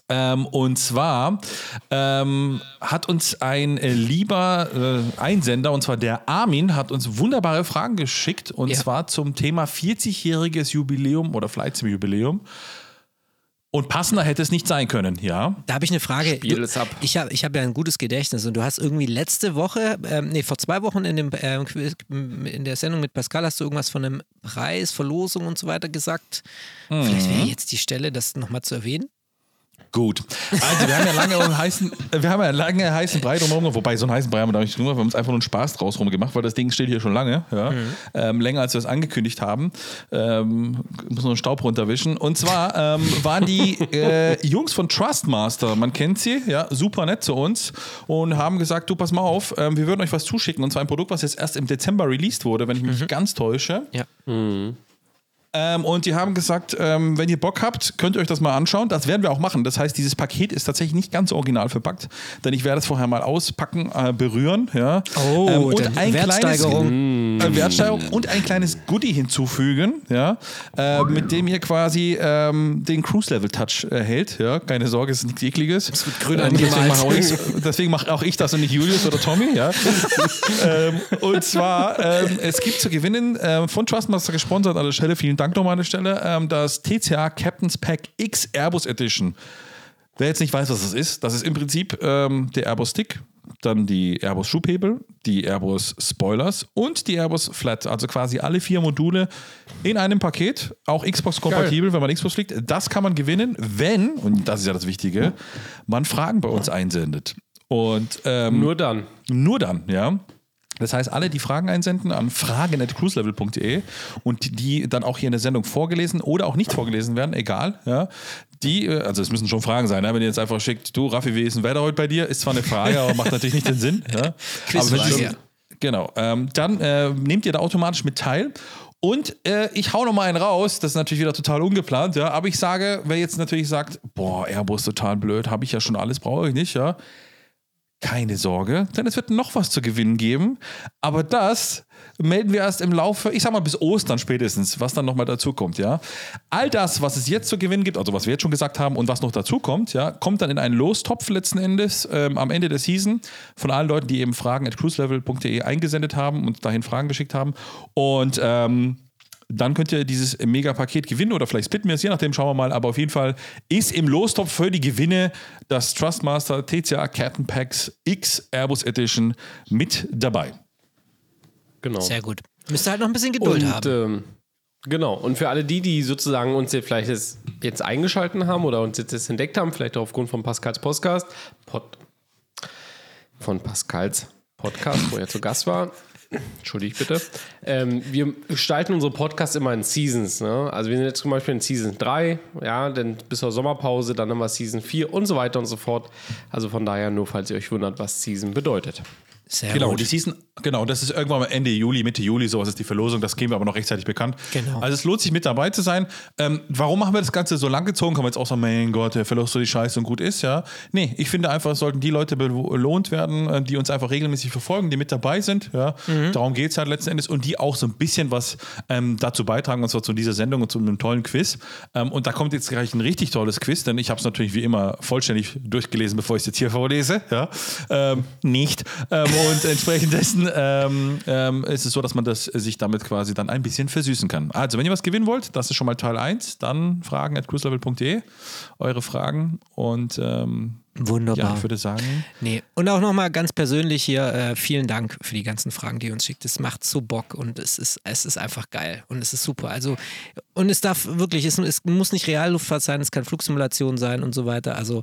Ähm, und zwar ähm, hat uns ein äh, lieber äh, Einsender, und zwar der Armin, hat uns wunderbare Fragen geschickt. Und Ja. zwar zum Thema 40-jähriges Jubiläum oder Flight Sim Jubiläum. Und passender hätte es nicht sein können, ja. Da habe ich eine Frage. Spiel Du- es ab. Ich habe ich hab ja ein gutes Gedächtnis und du hast irgendwie letzte Woche, ähm, nee, vor zwei Wochen in, dem, ähm, in der Sendung mit Pascal hast du irgendwas von einem Preis, Verlosung und so weiter gesagt. Vielleicht Mhm. wäre jetzt die Stelle, das nochmal zu erwähnen. Gut. Also, wir haben ja lange einen heißen, wir haben ja lange heißen Brei drumherum, wobei so einen heißen Brei haben wir da nicht nur, wir haben uns einfach nur einen Spaß draus rum gemacht, weil das Ding steht hier schon lange, ja. Ähm, länger als wir es angekündigt haben. Ähm, muss nur einen Staub runterwischen. Und zwar ähm, waren die äh, Jungs von Trustmaster, man kennt sie, ja, super nett zu uns und haben gesagt, du pass mal auf, ähm, wir würden euch was zuschicken und zwar ein Produkt, was jetzt erst im Dezember released wurde, wenn ich mich nicht ganz täusche. Ja. Ähm, und die haben gesagt, ähm, wenn ihr Bock habt, könnt ihr euch das mal anschauen. Das werden wir auch machen. Das heißt, dieses Paket ist tatsächlich nicht ganz original verpackt, denn ich werde es vorher mal auspacken, äh, berühren. Ja. Oh, ähm, und ein Wertsteigerung. Kleines, äh, Wertsteigerung und ein kleines Goodie hinzufügen, ja, äh, mit dem ihr quasi ähm, den Cruise-Level-Touch erhält. Ja. Keine Sorge, es ist nichts Ekliges. Es wird grün deswegen angemalt. mache auch ich- deswegen mache auch ich das und nicht Julius oder Tommy. Ja. [laughs] ähm, und zwar, ähm, es gibt zu gewinnen ähm, von Trustmaster gesponsert an der Stelle, vielen Dank nochmal an der Stelle, ähm, das TCA Captain's Pack X Airbus Edition. Wer jetzt nicht weiß, was das ist, das ist im Prinzip ähm, der Airbus Stick, dann die Airbus Schubhebel, die Airbus Spoilers und die Airbus Flat. Also quasi alle vier Module in einem Paket, auch Xbox-kompatibel, wenn man Xbox fliegt. Das kann man gewinnen, wenn, und das ist ja das Wichtige, man Fragen bei uns einsendet. Und ähm, Nur dann. nur dann, ja. Das heißt, alle, die Fragen einsenden an fragen.cruiselevel.de und die- dann auch hier in der Sendung vorgelesen oder auch nicht vorgelesen werden, egal, ja, die, äh, also es müssen schon Fragen sein, ne? wenn ihr jetzt einfach schickt, du Raffi, wie ist denn Wetter heute bei dir? Ist zwar eine Frage, aber macht natürlich nicht den Sinn. Ja? [laughs] Aber wenn Sie- ja. Genau, ähm, dann äh, nehmt ihr da automatisch mit teil. Und äh, ich hau noch mal einen raus, das ist natürlich wieder total ungeplant, ja, aber ich sage, wer jetzt natürlich sagt, boah, Airbus total blöd, habe ich ja schon alles, brauche ich nicht, ja, keine Sorge, denn es wird noch was zu gewinnen geben. Aber das melden wir erst im Laufe, ich sag mal bis Ostern spätestens, was dann nochmal dazu kommt, ja. All das, was es jetzt zu gewinnen gibt, also was wir jetzt schon gesagt haben und was noch dazu kommt, ja, kommt dann in einen Lostopf letzten Endes ähm, am Ende der Season von allen Leuten, die eben Fragen at cruiselevel.de eingesendet haben und dahin Fragen geschickt haben. Und ähm, dann könnt ihr dieses Mega-Paket gewinnen oder vielleicht splitten wir es, je nachdem, schauen wir mal. Aber auf jeden Fall ist im Lostopf für die Gewinne das Trustmaster TCA Captain Packs X Airbus Edition mit dabei. Genau. Sehr gut. Müsst ihr halt noch ein bisschen Geduld und, haben. Ähm, genau. Und für alle die, die sozusagen uns jetzt vielleicht jetzt, jetzt eingeschalten haben oder uns jetzt, jetzt entdeckt haben, vielleicht auch aufgrund von Pascals Podcast, Pod, von Pascals Podcast, wo er zu Gast war. Entschuldigt bitte. Ähm, wir gestalten unsere Podcasts immer in Seasons. Ne? Also wir sind jetzt zum Beispiel in Season 3, ja, dann bis zur Sommerpause, dann haben wir Season 4 und so weiter und so fort. Also von daher nur, falls ihr euch wundert, was Season bedeutet. Sehr Genau, gut. die Season, genau, das ist irgendwann mal Ende Juli, Mitte Juli, sowas ist die Verlosung, das geben wir aber noch rechtzeitig bekannt. Genau. Also es lohnt sich mit dabei zu sein. Ähm, warum machen wir das Ganze so lang gezogen? Kann man jetzt auch sagen, mein Gott, der verlost so die Scheiße und gut ist, ja. Nee, ich finde einfach, es sollten die Leute belohnt werden, äh, die uns einfach regelmäßig verfolgen, die mit dabei sind, ja. Darum geht es halt letzten Endes und die auch so ein bisschen was ähm, dazu beitragen, und zwar zu dieser Sendung und zu einem tollen Quiz. Ähm, und da kommt jetzt gleich ein richtig tolles Quiz, denn ich habe es natürlich wie immer vollständig durchgelesen, bevor ich es jetzt hier vorlese, ja. Ähm, nicht. Ähm, und entsprechend dessen ähm, ähm, ist es so, dass man das äh, sich damit quasi dann ein bisschen versüßen kann. Also, wenn ihr was gewinnen wollt, das ist schon mal Teil 1, dann fragen at cruiselevel.de, eure Fragen und ähm, Wunderbar. ja, ich würde sagen, Nee. Und auch nochmal ganz persönlich hier, äh, vielen Dank für die ganzen Fragen, die ihr uns schickt. Es macht so Bock und es ist, es ist einfach geil und es ist super. Also, und es darf wirklich, es, es muss nicht Realluftfahrt sein, es kann Flugsimulation sein und so weiter. Also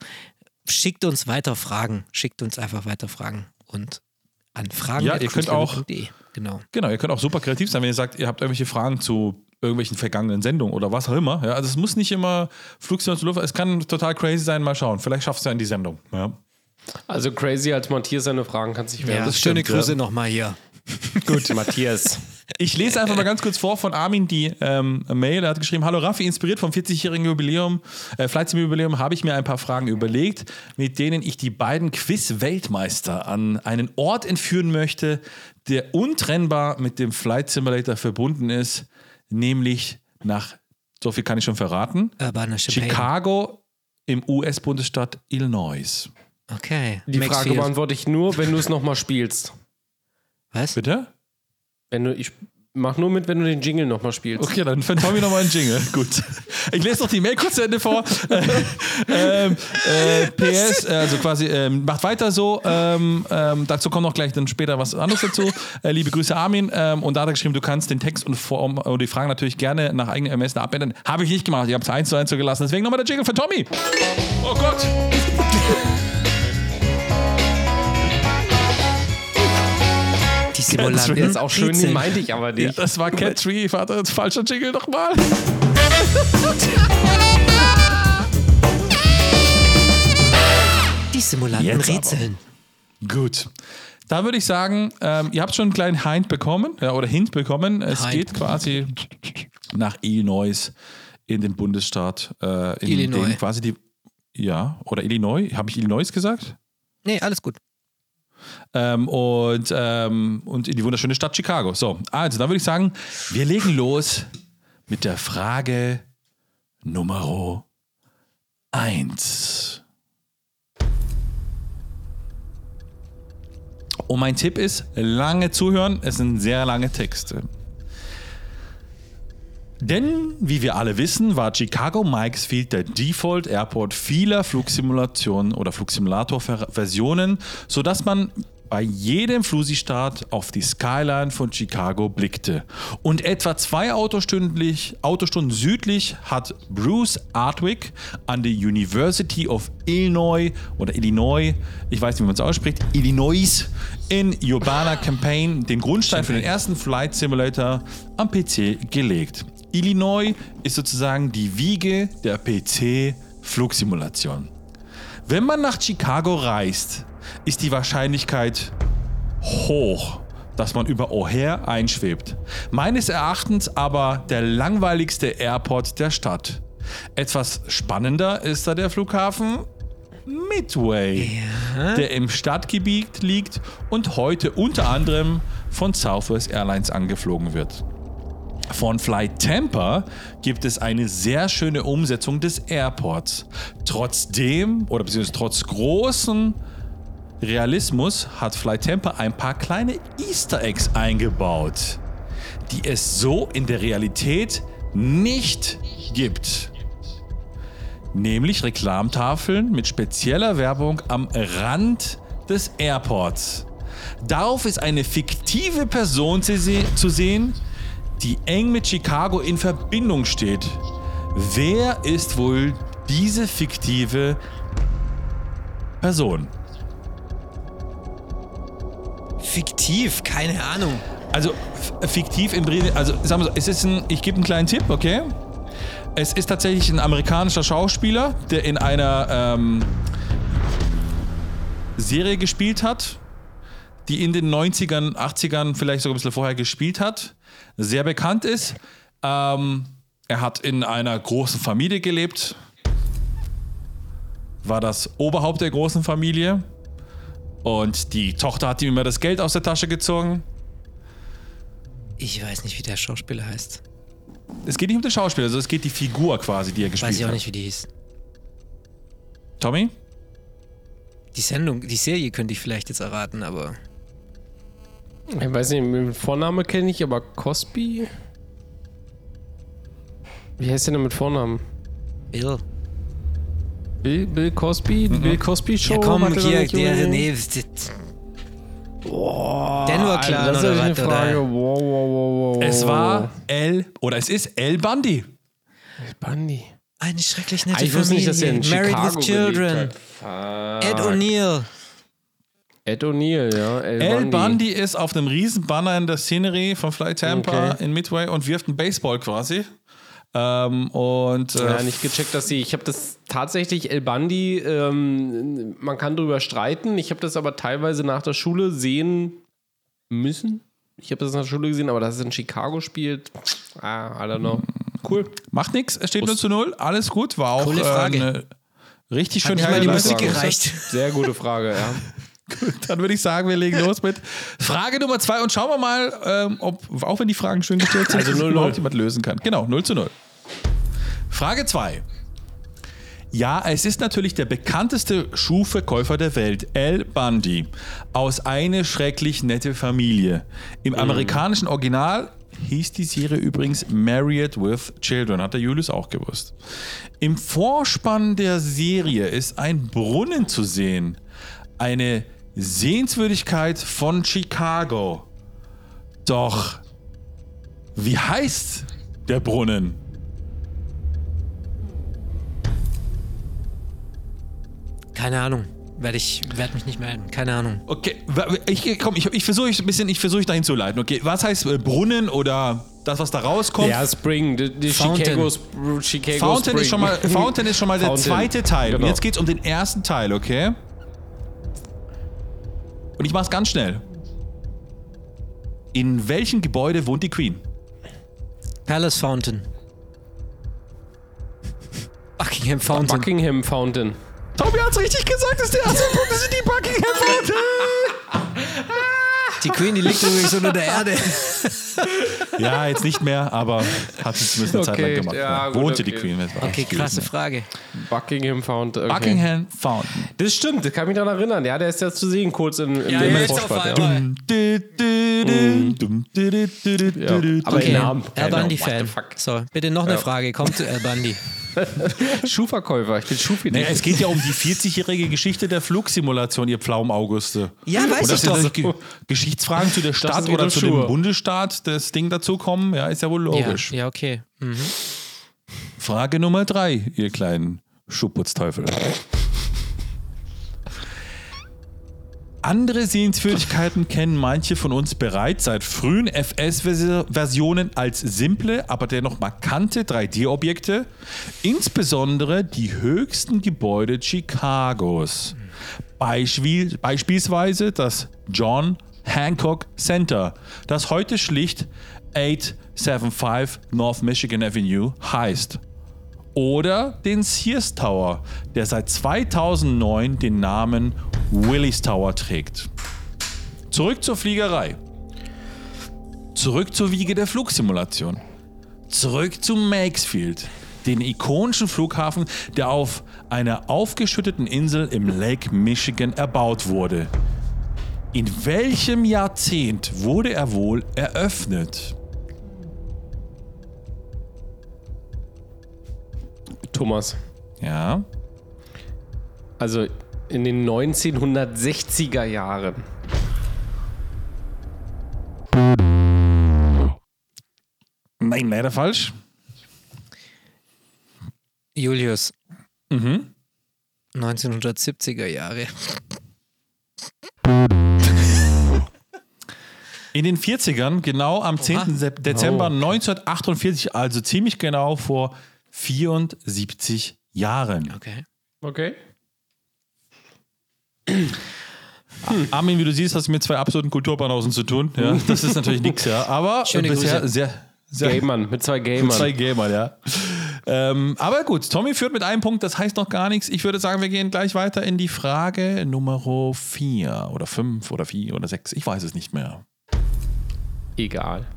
schickt uns weiter Fragen, schickt uns einfach weiter Fragen und an Fragen. Ja, ihr könnt auch- Genau. genau, ihr könnt auch super kreativ sein, wenn ihr sagt, ihr habt irgendwelche Fragen zu irgendwelchen vergangenen Sendungen oder was auch immer. Ja, also es muss nicht immer Flugsimulation, Luft- es kann total crazy sein, mal schauen. Vielleicht schaffst du ja in die Sendung. Ja. Also crazy, als Matthias seine Fragen kann sich Ja, werden. schöne stimmt, ja. Grüße nochmal hier. [laughs] Gut, Matthias. Ich lese einfach mal ganz kurz vor von Armin die ähm, Mail. Er hat geschrieben: Hallo Raffi, inspiriert vom 40-jährigen Jubiläum, äh, Flight Sim Jubiläum, habe ich mir ein paar Fragen überlegt, mit denen ich die beiden Quiz-Weltmeister an einen Ort entführen möchte, der untrennbar mit dem Flight Simulator verbunden ist, nämlich nach, so viel kann ich schon verraten. Chicago im US-Bundesstaat Illinois. Okay. Die Frage Maxfield. beantworte ich nur, wenn du es nochmal spielst. Was? Bitte? Wenn du, ich mach nur mit, wenn du den Jingle nochmal spielst. Okay, dann für Tommy nochmal einen Jingle. [laughs] Gut. Ich lese noch die Mail kurz zu Ende vor. [laughs] ähm, äh, PS, also quasi, ähm, macht weiter so. Ähm, ähm, dazu kommt noch gleich dann später was anderes dazu. Äh, liebe Grüße, Armin. Ähm, und da hat er geschrieben, du kannst den Text und, Form, und die Fragen natürlich gerne nach eigenem Ermessen abändern. Habe ich nicht gemacht. Ich habe es eins zu eins so gelassen. Deswegen nochmal der Jingle für Tommy. Oh Gott. Simulanten. Jetzt auch schön, die meinte ich aber Ja, nicht. das war Cat Tree. Vater, falscher Jingle nochmal. Die Simulanten Jetzt aber. rätseln. Gut. Da würde ich sagen, ähm, ihr habt schon einen kleinen Hint bekommen, ja, oder Hint bekommen. Es Hint. geht quasi nach Illinois in den Bundesstaat, äh, in Illinois. quasi die, ja, oder Illinois, habe ich Illinois gesagt? Nee, alles gut. Ähm, und, ähm, und in die wunderschöne Stadt Chicago. So, also, dann würde ich sagen, wir legen los mit der Frage Nummer 1. Und mein Tipp ist, lange zuhören, es sind sehr lange Texte. Denn, wie wir alle wissen, war Chicago Mikesfield der Default Airport vieler Flugsimulationen oder Flugsimulator-Versionen, sodass man bei jedem Flusi-Start auf die Skyline von Chicago blickte. Und etwa zwei Autostündlich, Autostunden südlich hat Bruce Artwick an der University of Illinois oder Illinois, ich weiß nicht, wie man es ausspricht, Illinois in Urbana-Campaign den Grundstein für den ersten Flight Simulator am PC gelegt. Illinois ist sozusagen die Wiege der PC-Flugsimulation. Wenn man nach Chicago reist, ist die Wahrscheinlichkeit hoch, dass man über O'Hare einschwebt. Meines Erachtens aber der langweiligste Airport der Stadt. Etwas spannender ist da der Flughafen Midway, der im Stadtgebiet liegt und heute unter anderem von Southwest Airlines angeflogen wird. Von Flight Tampa gibt es eine sehr schöne Umsetzung des Airports. Trotzdem, oder beziehungsweise trotz großen Realismus, hat Flight Tampa ein paar kleine Easter Eggs eingebaut, die es so in der Realität nicht gibt. Nämlich Reklamtafeln mit spezieller Werbung am Rand des Airports. Darauf ist eine fiktive Person zu sehen, die eng mit Chicago in Verbindung steht. Wer ist wohl diese fiktive Person? Fiktiv, keine Ahnung. Also fiktiv im Bri- also sagen wir so, es ist ein, ich gebe einen kleinen Tipp, okay? Es ist tatsächlich ein amerikanischer Schauspieler, der in einer ähm, Serie gespielt hat, die in den 90ern, 80ern, vielleicht sogar ein bisschen vorher gespielt hat, sehr bekannt ist. Ähm, er hat in einer großen Familie gelebt, war das Oberhaupt der großen Familie und die Tochter hat ihm immer das Geld aus der Tasche gezogen. Ich weiß nicht, wie der Schauspieler heißt. Es geht nicht um den Schauspieler, also es geht die Figur quasi, die er gespielt Weiß ich auch hat. nicht, wie die hieß. Tommy? Die Sendung, die Serie könnte ich vielleicht jetzt erraten, aber. Ich weiß nicht, mit Vorname kenne ich, aber Cosby? Wie heißt der denn mit Vornamen? Bill. Bill, Bill Cosby? Die Bill Cosby Show? Ja, komm, er hier, der, nee. das- Denver Alter, Clan das ist oder eine was? Frage. Oder? Wow, wow, wow, wow. Es war El, oder es ist El Bundy. Bundy. Eine schrecklich Ah, nette Ich wusste Familie. nicht, dass er in Married Chicago with Children. Ed. O'Neill. Ed O'Neill, ja. El, El Bundy. Bundy ist auf einem riesen Banner in der Szenerie von Fly Tampa Okay. in Midway und wirft einen Baseball quasi. Ähm, und äh, Ja, nicht gecheckt, dass sie. Ich habe das tatsächlich El Bundy. Ähm, man kann drüber streiten. Ich habe das aber teilweise nach der Schule sehen müssen. Ich habe das nach der Schule gesehen, aber dass es in Chicago spielt, ah, I don't know. Cool. macht nichts, es steht 0 zu 0, alles gut, war auch Coole äh, Frage. eine richtig schön nicht mal die. Musik gereicht. Sehr gute Frage, ja. [laughs] [laughs] Dann würde ich sagen, wir legen los mit Frage Nummer zwei und schauen wir mal, ähm, ob, auch wenn die Fragen schön gestellt sind, Also ob 0-0. überhaupt jemand lösen kann. Genau, 0 zu 0. Frage 2. Ja, es ist natürlich der bekannteste Schuhverkäufer der Welt, Al Bundy, aus eine schrecklich nette Familie. Im amerikanischen Original hieß die Serie übrigens Married with Children, hat der Julius auch gewusst. Im Vorspann der Serie ist ein Brunnen zu sehen, eine Sehenswürdigkeit von Chicago. Doch, wie heißt der Brunnen? Keine Ahnung. Werde ich werd mich nicht melden. Keine Ahnung. Okay, ich, komm, ich, ich versuche ein bisschen, ich versuche dahin zu leiten. Okay, was heißt äh, Brunnen oder das, was da rauskommt? Ja, Spring, die, die Fountain. Chicago, Chicago Fountain Spring. ist, schon mal, Fountain ist schon mal der [laughs] Fountain, zweite Teil. Und genau. jetzt geht es um den ersten Teil, okay? Und ich mach's ganz schnell. In welchem Gebäude wohnt die Queen? Palace Fountain. Buckingham Fountain. Buckingham Fountain. Tobi hat's richtig gesagt, das ist der erste Punkt, das ist die Buckingham Fountain. [laughs] Die Queen, die liegt übrigens unter der Erde. Ja, jetzt nicht mehr, aber hat es zumindest eine Zeit Okay, lang gemacht. ja, gut, Wohnte die okay. Queen. das war Okay, krasse gewesen. Frage. Buckingham Fountain. Okay. Buckingham Fountain. Das stimmt, das kann mich daran erinnern. Ja, der ist ja zu sehen, kurz im, im Ja, im Ja. du, du. Aber Okay, Namen. Genau. Bundy-Fan. So, bitte noch eine Frage. Kommt zu Al Bundy. [laughs] Schuhverkäufer, ich bin Schuhfetisch. Nee, es geht ja um die 40-jährige Geschichte der Flugsimulation, ihr Pflaumauguste. Ja, weiß Und dass ich doch. Ge Geschichtsfragen zu der Stadt oder zu Schuhe. dem Bundesstaat das Ding dazukommen, ja, ist ja wohl Ja, logisch. ja, okay. Mhm. Frage Nummer drei, ihr kleinen Schuhputzteufel. Andere Sehenswürdigkeiten kennen manche von uns bereits seit frühen FS-Versionen als simple, aber dennoch markante 3D-Objekte, insbesondere die höchsten Gebäude Chicagos. Beispiel, beispielsweise das John Hancock Center, das heute schlicht 875 North Michigan Avenue heißt oder den Sears Tower, der seit 2009 den Namen Willis Tower trägt. Zurück zur Fliegerei. Zurück zur Wiege der Flugsimulation. Zurück zu Maxfield, den ikonischen Flughafen, der auf einer aufgeschütteten Insel im Lake Michigan erbaut wurde. In welchem Jahrzehnt wurde er wohl eröffnet? Thomas. Ja. Also in den 1960er Jahren. Nein, leider falsch. Julius. Mhm. 1970er Jahre. In den 40ern, genau am 10. Sep- Dezember Oh. 1948, also ziemlich genau vor 74 Jahren. Okay. Okay. Armin, wie du siehst, hast du mit zwei absoluten Kulturbanausen zu tun. Ja, das ist natürlich nichts, ja. Aber [laughs] Schöne bisher Grüße. sehr, sehr Gamern, mit zwei Gamern. mit zwei Gamern, ja. Ähm, aber gut, Tommy führt mit einem Punkt, das heißt noch gar nichts. Ich würde sagen, wir gehen gleich weiter in die Frage Nummer 4 oder 5 oder 4 oder 6. Ich weiß es nicht mehr. Egal.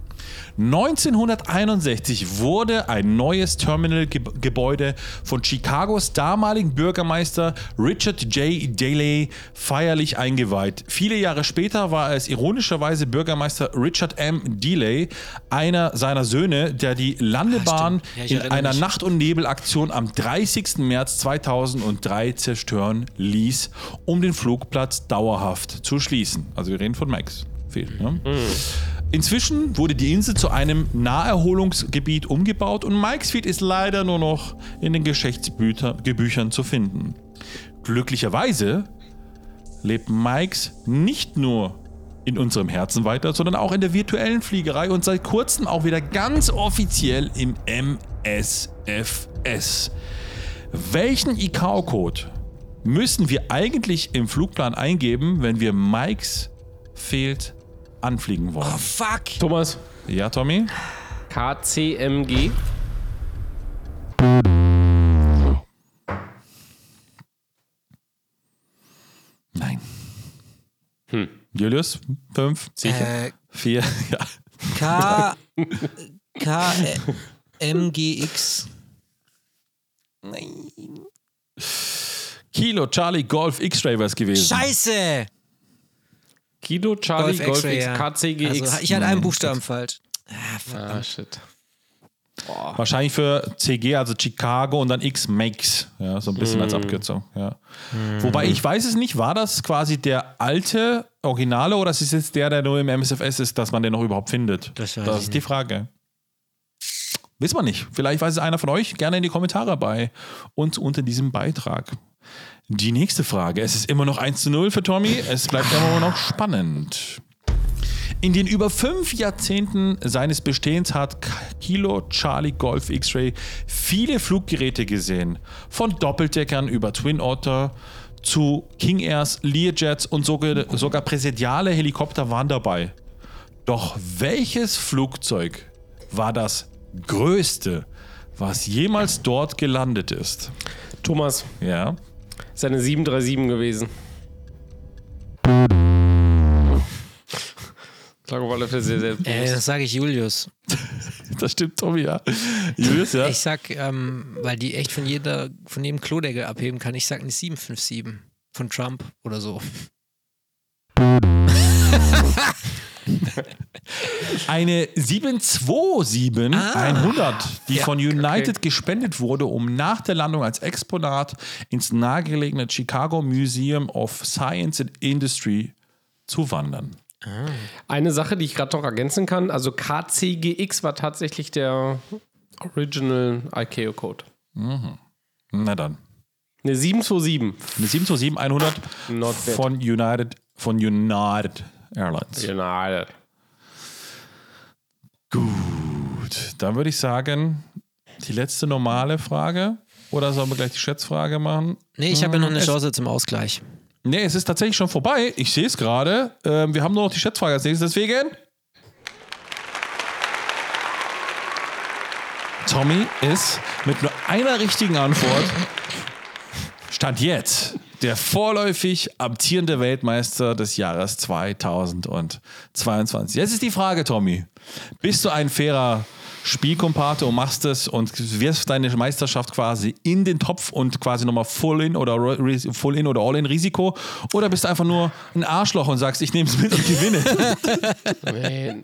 1961 wurde ein neues Terminalgebäude von Chicagos damaligen Bürgermeister Richard J. Daley feierlich eingeweiht. Viele Jahre später war es ironischerweise Bürgermeister Richard M. Daley, einer seiner Söhne, der die Landebahn. Ja, ich in einer. Nacht- und Nebelaktion am 30. März 2003 zerstören ließ, um den Flugplatz dauerhaft zu schließen. Also wir reden von Max. Ne? Inzwischen wurde die Insel zu einem Naherholungsgebiet umgebaut und Mikesfield ist leider nur noch in den Geschichtsbüchern zu finden. Glücklicherweise lebt Mikes nicht nur in unserem Herzen weiter, sondern auch in der virtuellen Fliegerei und seit kurzem auch wieder ganz offiziell im MSFS. Welchen ICAO-Code müssen wir eigentlich im Flugplan eingeben, wenn wir Mikes fehlt anfliegen wollen? Oh, fuck. Thomas. Ja, Tommy? KCMG. Nein. Julius? Fünf? Sicher? Äh, Vier? [laughs] Ja. K. K. M. G. X. Kilo Charlie Golf X-Ray wäre es gewesen. Scheiße! Kilo Charlie Golf, X-Ray, X ja. KCGX. Also, ich hatte einen Buchstaben falsch. Ah, fuck. ah, shit. Wahrscheinlich für CG, also Chicago und dann X makes. Ja, so ein bisschen als Abkürzung. Ja. Wobei ich weiß es nicht, war das quasi der alte Originale oder ist es jetzt der, der nur im MSFS ist, dass man den noch überhaupt findet? Das das ist die Frage. Wissen wir nicht. Vielleicht weiß es einer von euch. Gerne in die Kommentare bei uns unter diesem Beitrag. Die nächste Frage. Es ist immer noch 1 zu 0 für Tommy. Es bleibt immer noch spannend. In den über fünf Jahrzehnten seines Bestehens hat Kilo Charlie Golf X-Ray viele Fluggeräte gesehen. Von Doppeldeckern über Twin Otter zu King Airs, Learjets und sogar, sogar präsidiale Helikopter waren dabei. Doch welches Flugzeug war das größte, was jemals dort gelandet ist? Thomas. Ja. Ist eine 737 gewesen. Fälle sehr, sehr Äh, das sage ich Julius. [laughs] Das stimmt, Tommy, ja. Julius, ja. Ich sag, ähm, weil die echt von jeder, von jedem Klodeckel abheben kann, ich sag eine 757 von Trump oder so. [laughs] Eine 727 Ah. 100, die Ja, von United gespendet wurde, um nach der Landung als Exponat ins nahegelegene Chicago Museum of Science and Industry zu wandern. Eine Sache, die ich gerade noch ergänzen kann, also KCGX war tatsächlich der Original ICAO-Code. Na dann. Eine 727. Eine 727 100 Not bad. von United, von United Airlines. Genau. Gut, dann würde ich sagen, die letzte normale Frage. Oder sollen wir gleich die Schätzfrage machen? Nee, ich habe ja noch eine Es- Chance zum Ausgleich. Nee, es ist tatsächlich schon vorbei. Ich sehe es gerade. Ähm, wir haben nur noch die Schätzfrage als nächstes. Deswegen. Tommy ist mit nur einer richtigen Antwort [laughs] Stand jetzt der vorläufig amtierende Weltmeister des Jahres 2022. Jetzt ist die Frage, Tommy. Bist du ein fairer Spielkompate und machst es und wirfst deine Meisterschaft quasi in den Topf und quasi nochmal Full in oder Ri- Full in oder All in Risiko? Oder bist du einfach nur ein Arschloch und sagst, ich nehme es mit und gewinne? [laughs]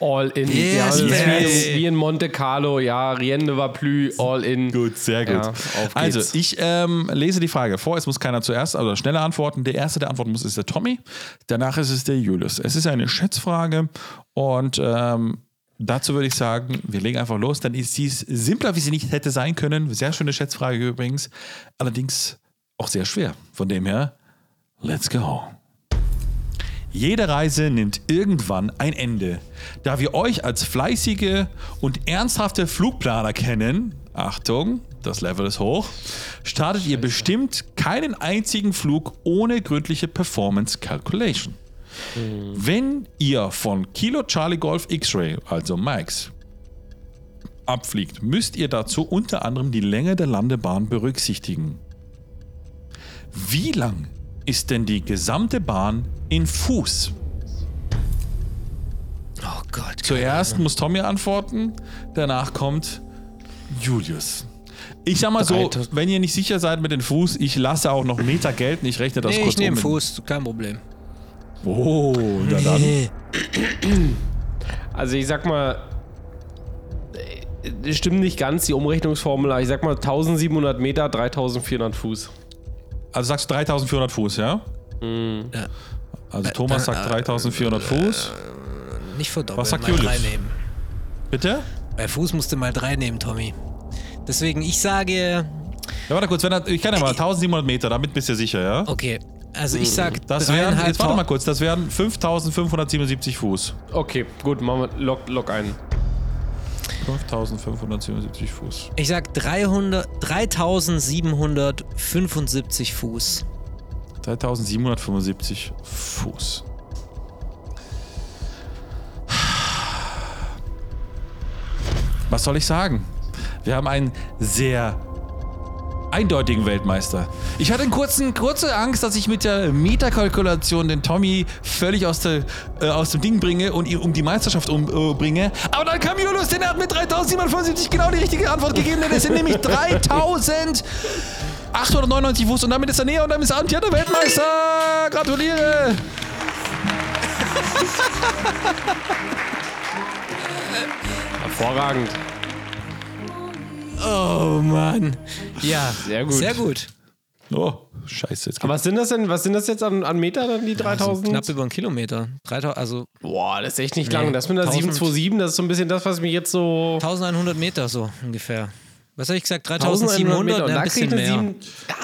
All in. Yes, ja, yes. wie, wie in Monte Carlo. Ja, rien ne va plus. All in. Gut, sehr gut. Ja, also, ich ähm, lese die Frage vor. Es muss keiner zuerst, also schneller antworten. Der erste, der antworten muss, ist der Tommy. Danach ist es der Julius. Es ist eine Schätzfrage und ähm, dazu würde ich sagen, wir legen einfach los. Dann ist sie simpler, wie sie nicht hätte sein können. Sehr schöne Schätzfrage übrigens. Allerdings auch sehr schwer. Von dem her, let's go. Jede Reise nimmt irgendwann ein Ende. Da wir euch als fleißige und ernsthafte Flugplaner kennen, Achtung, das Level ist hoch, startet ihr bestimmt keinen einzigen Flug ohne gründliche Performance Calculation. Wenn ihr von Kilo Charlie Golf X-Ray, also Max, abfliegt, müsst ihr dazu unter anderem die Länge der Landebahn berücksichtigen. Wie lang ist denn die gesamte Bahn in Fuß? Oh Gott. Zuerst muss Tommy antworten, danach kommt Julius. Ich sag mal so, 3000. wenn ihr nicht sicher seid mit dem Fuß, ich lasse auch noch Meter gelten, ich rechne das Nee, kurz ich nehme um. Fuß, kein Problem. Oh, na dann. Also ich sag mal, stimmt nicht ganz die Umrechnungsformel, ich sag mal 1700 Meter, 3400 Fuß. Also sagst du 3400 Fuß, ja? Ja. Also Thomas sagt 3400 Fuß. Nicht verdoppeln, Was sagt mal Julius? drei nehmen. Bitte? Bei Fuß musst du mal drei nehmen, Tommy. Deswegen, ich sage, Ja, warte kurz, wenn er, ich kann ja mal 1700 Meter, damit bist du sicher, ja? okay, also ich sag Das wären, jetzt warte mal kurz, das wären 5577 Fuß. Okay, gut, machen wir Log, Log ein. 5577 Fuß. Ich sag 300, 3775 Fuß. 3775 Fuß. Was soll ich sagen? Wir haben einen sehr eindeutigen Weltmeister. Ich hatte kurzen, kurze Angst, dass ich mit der Meterkalkulation den Tommy völlig aus, der, äh, aus dem Ding bringe und um die Meisterschaft umbringe. Aber dann kam Julius, den hat mit 3775 genau die richtige Antwort gegeben, denn es sind nämlich 3000. 899 Fuß und damit ist er näher und damit ist er amtierter Weltmeister. Gratuliere! Hervorragend. Oh Mann. Ja, Sehr gut. Sehr gut. Oh, scheiße. Jetzt Aber was sind das denn, was sind das jetzt an, an Meter dann, die Also 3000? knapp über einen Kilometer. 3000, also Boah, das ist echt nicht Nee, lang. Das mit der 1000. 727, das ist so ein bisschen das, was mich jetzt so... 1100 Meter so ungefähr. Was habe ich gesagt? 1700 3700? Meter. Ja, Und ein da bisschen kriegt eine mehr. 7,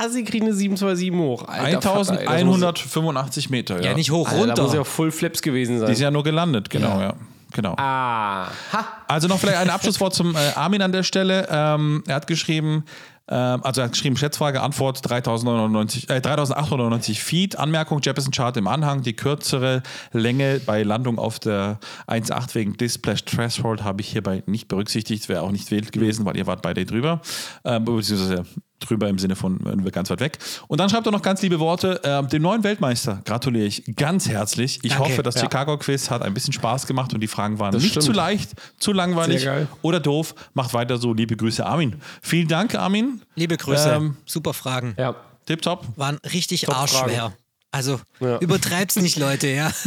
ja, sie kriegen eine 727 hoch. Alter, Vater, ey, das muss- 1185 Meter, ja. Ja, nicht hoch, Alter, da muss ja runter. Full Flips gewesen Die sein. ist ja nur gelandet, genau, ja. Genau. Ah, ha. Also noch vielleicht ein Abschlusswort zum äh, Armin an der Stelle. Ähm, er hat geschrieben, ähm, also er hat geschrieben, Schätzfrage, Antwort 3099, äh, 3890 Feet. Anmerkung, Jefferson Chart im Anhang. Die kürzere Länge bei Landung auf der 1.8 wegen Displash Threshold habe ich hierbei nicht berücksichtigt. Wäre auch nicht wild gewesen, weil ihr wart beide drüber. Ähm, beziehungsweise drüber im Sinne von äh, ganz weit weg. Und dann schreibt er noch ganz liebe Worte. Ähm, dem neuen Weltmeister gratuliere ich ganz herzlich. Ich Danke. hoffe, das Ja. Chicago-Quiz hat ein bisschen Spaß gemacht und die Fragen waren Das nicht stimmt. zu leicht, zu langweilig oder doof. Macht weiter so. Liebe Grüße, Armin. Vielen Dank, Armin. Liebe Grüße. Ähm, Super Fragen. Ja. Tipptopp. Waren richtig Top-Fragen. arschschwer. Also Ja. übertreib's nicht, Leute, ja. [laughs]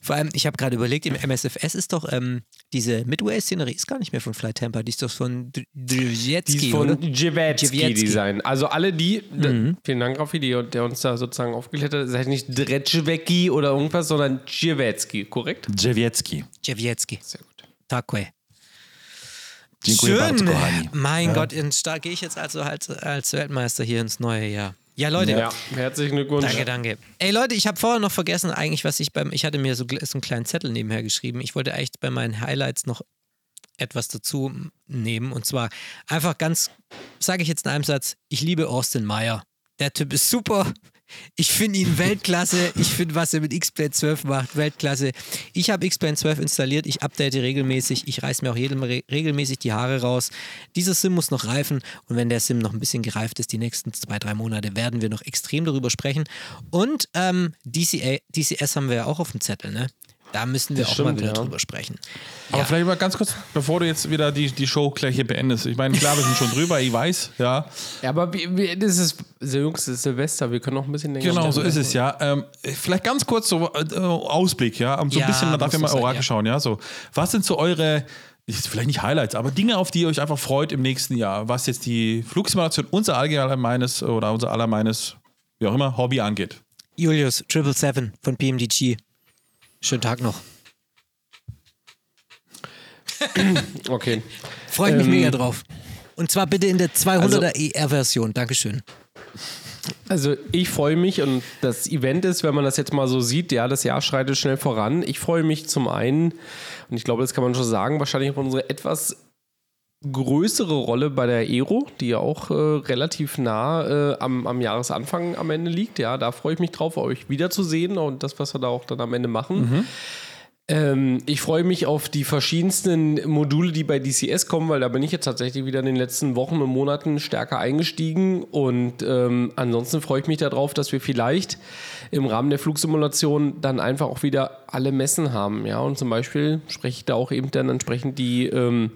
Vor allem, ich habe gerade überlegt, im MSFS ist doch ähm, diese Midway-Szenerie ist gar nicht mehr von Fly Tampa, die ist doch von Die Drzezinski, ist von Jewetski. Design. Also alle die, d- vielen Dank Raffi, die, der uns da sozusagen aufgeklärt hat, seid nicht Dreczwecki oder irgendwas, sondern Jewetski, korrekt? Jawiecki. Jewietzki. Sehr gut. Takwe. Dziękuję bardzo, Schön. kochani. Mein Gott, in Stark gehe ich jetzt also halt als Weltmeister hier ins neue Jahr. Ja, Leute. Ja, herzlichen Glückwunsch. Danke, danke. Ey Leute, ich habe vorher noch vergessen, eigentlich, was ich beim, ich hatte mir so, so einen kleinen Zettel nebenher geschrieben. Ich wollte echt bei meinen Highlights noch etwas dazu nehmen. Und zwar einfach ganz, sage ich jetzt in einem Satz, ich liebe Austin Meyer. Der Typ ist super. Ich finde ihn Weltklasse. Ich finde, was er mit X-Plane 12 macht, Weltklasse. Ich habe X-Plane 12 installiert. Ich update regelmäßig. Ich reiße mir auch jedem re regelmäßig die Haare raus. Dieser Sim muss noch reifen. Und wenn der Sim noch ein bisschen gereift ist, die nächsten zwei, drei Monate, werden wir noch extrem darüber sprechen. Und ähm, DCA, DCS haben wir ja auch auf dem Zettel, ne? Da müssen wir Das auch stimmt, mal wieder ja. drüber sprechen. Aber Ja. vielleicht mal ganz kurz, bevor du jetzt wieder die, die Show gleich hier beendest. Ich meine, klar, wir sind schon drüber, ich weiß, ja. Ja, aber wie, wie, das ist Jungs, das ist Silvester, wir können noch ein bisschen länger Genau, so ist es, ja. Ähm, vielleicht ganz kurz so äh, Ausblick, ja. Um so ein Ja, bisschen, man darf ja mal sein, Orakel ja. schauen, ja. So, was sind so eure, vielleicht nicht Highlights, aber Dinge, auf die ihr euch einfach freut im nächsten Jahr, was jetzt die Flugsimulation unser allgemeines oder unser allermeines, wie auch immer, Hobby angeht? Julius, 777 von PMDG. Schönen Tag noch. [clears throat] Okay. Freue ich mich Ähm, mega drauf. Und zwar bitte in der 200er ER-Version. Dankeschön. Also ich freue mich und das Event ist, wenn man das jetzt mal so sieht, ja, das Jahr schreitet schnell voran. Ich freue mich zum einen, und ich glaube, das kann man schon sagen, wahrscheinlich auf unsere etwas größere Rolle bei der Aero, die ja auch äh, relativ nah äh, am, am Jahresanfang am Ende liegt. Ja, da freue ich mich drauf, euch wiederzusehen und das, was wir da auch dann am Ende machen. Ähm, ich freue mich auf die verschiedensten Module, die bei DCS kommen, weil da bin ich jetzt tatsächlich wieder in den letzten Wochen und Monaten stärker eingestiegen. Und ähm, ansonsten freue ich mich darauf, dass wir vielleicht im Rahmen der Flugsimulation dann einfach auch wieder alle Messen haben. Ja, und zum Beispiel spreche ich da auch eben dann entsprechend die. Ähm,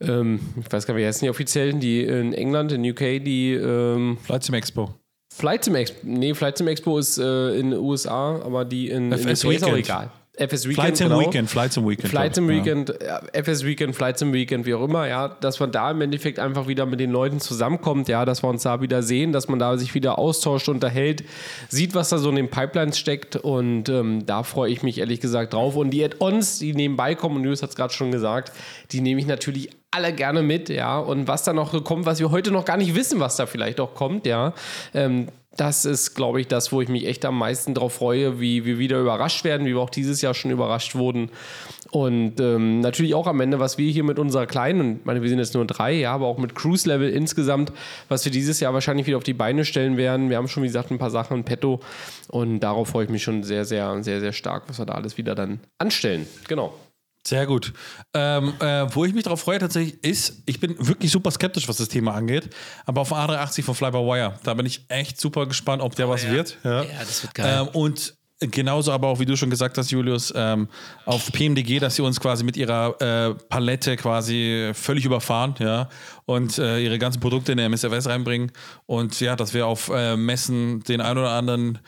ähm, ich weiß gar nicht, wie heißen die offiziell, die in England, in UK, die ähm, Flight Sim Expo. Flight Sim Expo, nee, Flight Sim Expo ist äh, in den USA, aber die in, in FS UK ist auch Weekend. egal. FS Weekend, Flight Sim genau. Weekend, Flight Sim Weekend. Flight Sim glaub ich, Weekend, ja, FS Weekend, Flight Sim Weekend, wie auch immer, ja, dass man da im Endeffekt einfach wieder mit den Leuten zusammenkommt, ja, dass wir uns da wieder sehen, dass man da sich wieder austauscht, unterhält, sieht, was da so in den Pipelines steckt und ähm, da freue ich mich ehrlich gesagt drauf. Und die Add-ons, die nebenbei kommen, und News hat es gerade schon gesagt, die nehme ich natürlich alle gerne mit, ja, und was da noch kommt, was wir heute noch gar nicht wissen, was da vielleicht auch kommt, ja, ähm, das ist, glaube ich, das, wo ich mich echt am meisten drauf freue, wie wir wieder überrascht werden, wie wir auch dieses Jahr schon überrascht wurden. Und ähm, natürlich auch am Ende, was wir hier mit unserer kleinen, und meine, wir sind jetzt nur drei, ja, aber auch mit Cruise Level insgesamt, was wir dieses Jahr wahrscheinlich wieder auf die Beine stellen werden. Wir haben schon, wie gesagt, ein paar Sachen in petto und darauf freue ich mich schon sehr, sehr, sehr, sehr stark, was wir da alles wieder dann anstellen. Genau. Sehr gut. Ähm, äh, wo ich mich darauf freue tatsächlich ist, ich bin wirklich super skeptisch, was das Thema angeht, aber auf A380 von Fly-by-Wire, da bin ich echt super gespannt, ob der was wird. Ja. Ja, das wird geil. Ähm, und genauso aber auch, wie du schon gesagt hast, Julius, ähm, auf PMDG, dass sie uns quasi mit ihrer äh, Palette quasi völlig überfahren, ja, und äh, ihre ganzen Produkte in der MSFS reinbringen. Und ja, dass wir auf äh, Messen den ein oder anderen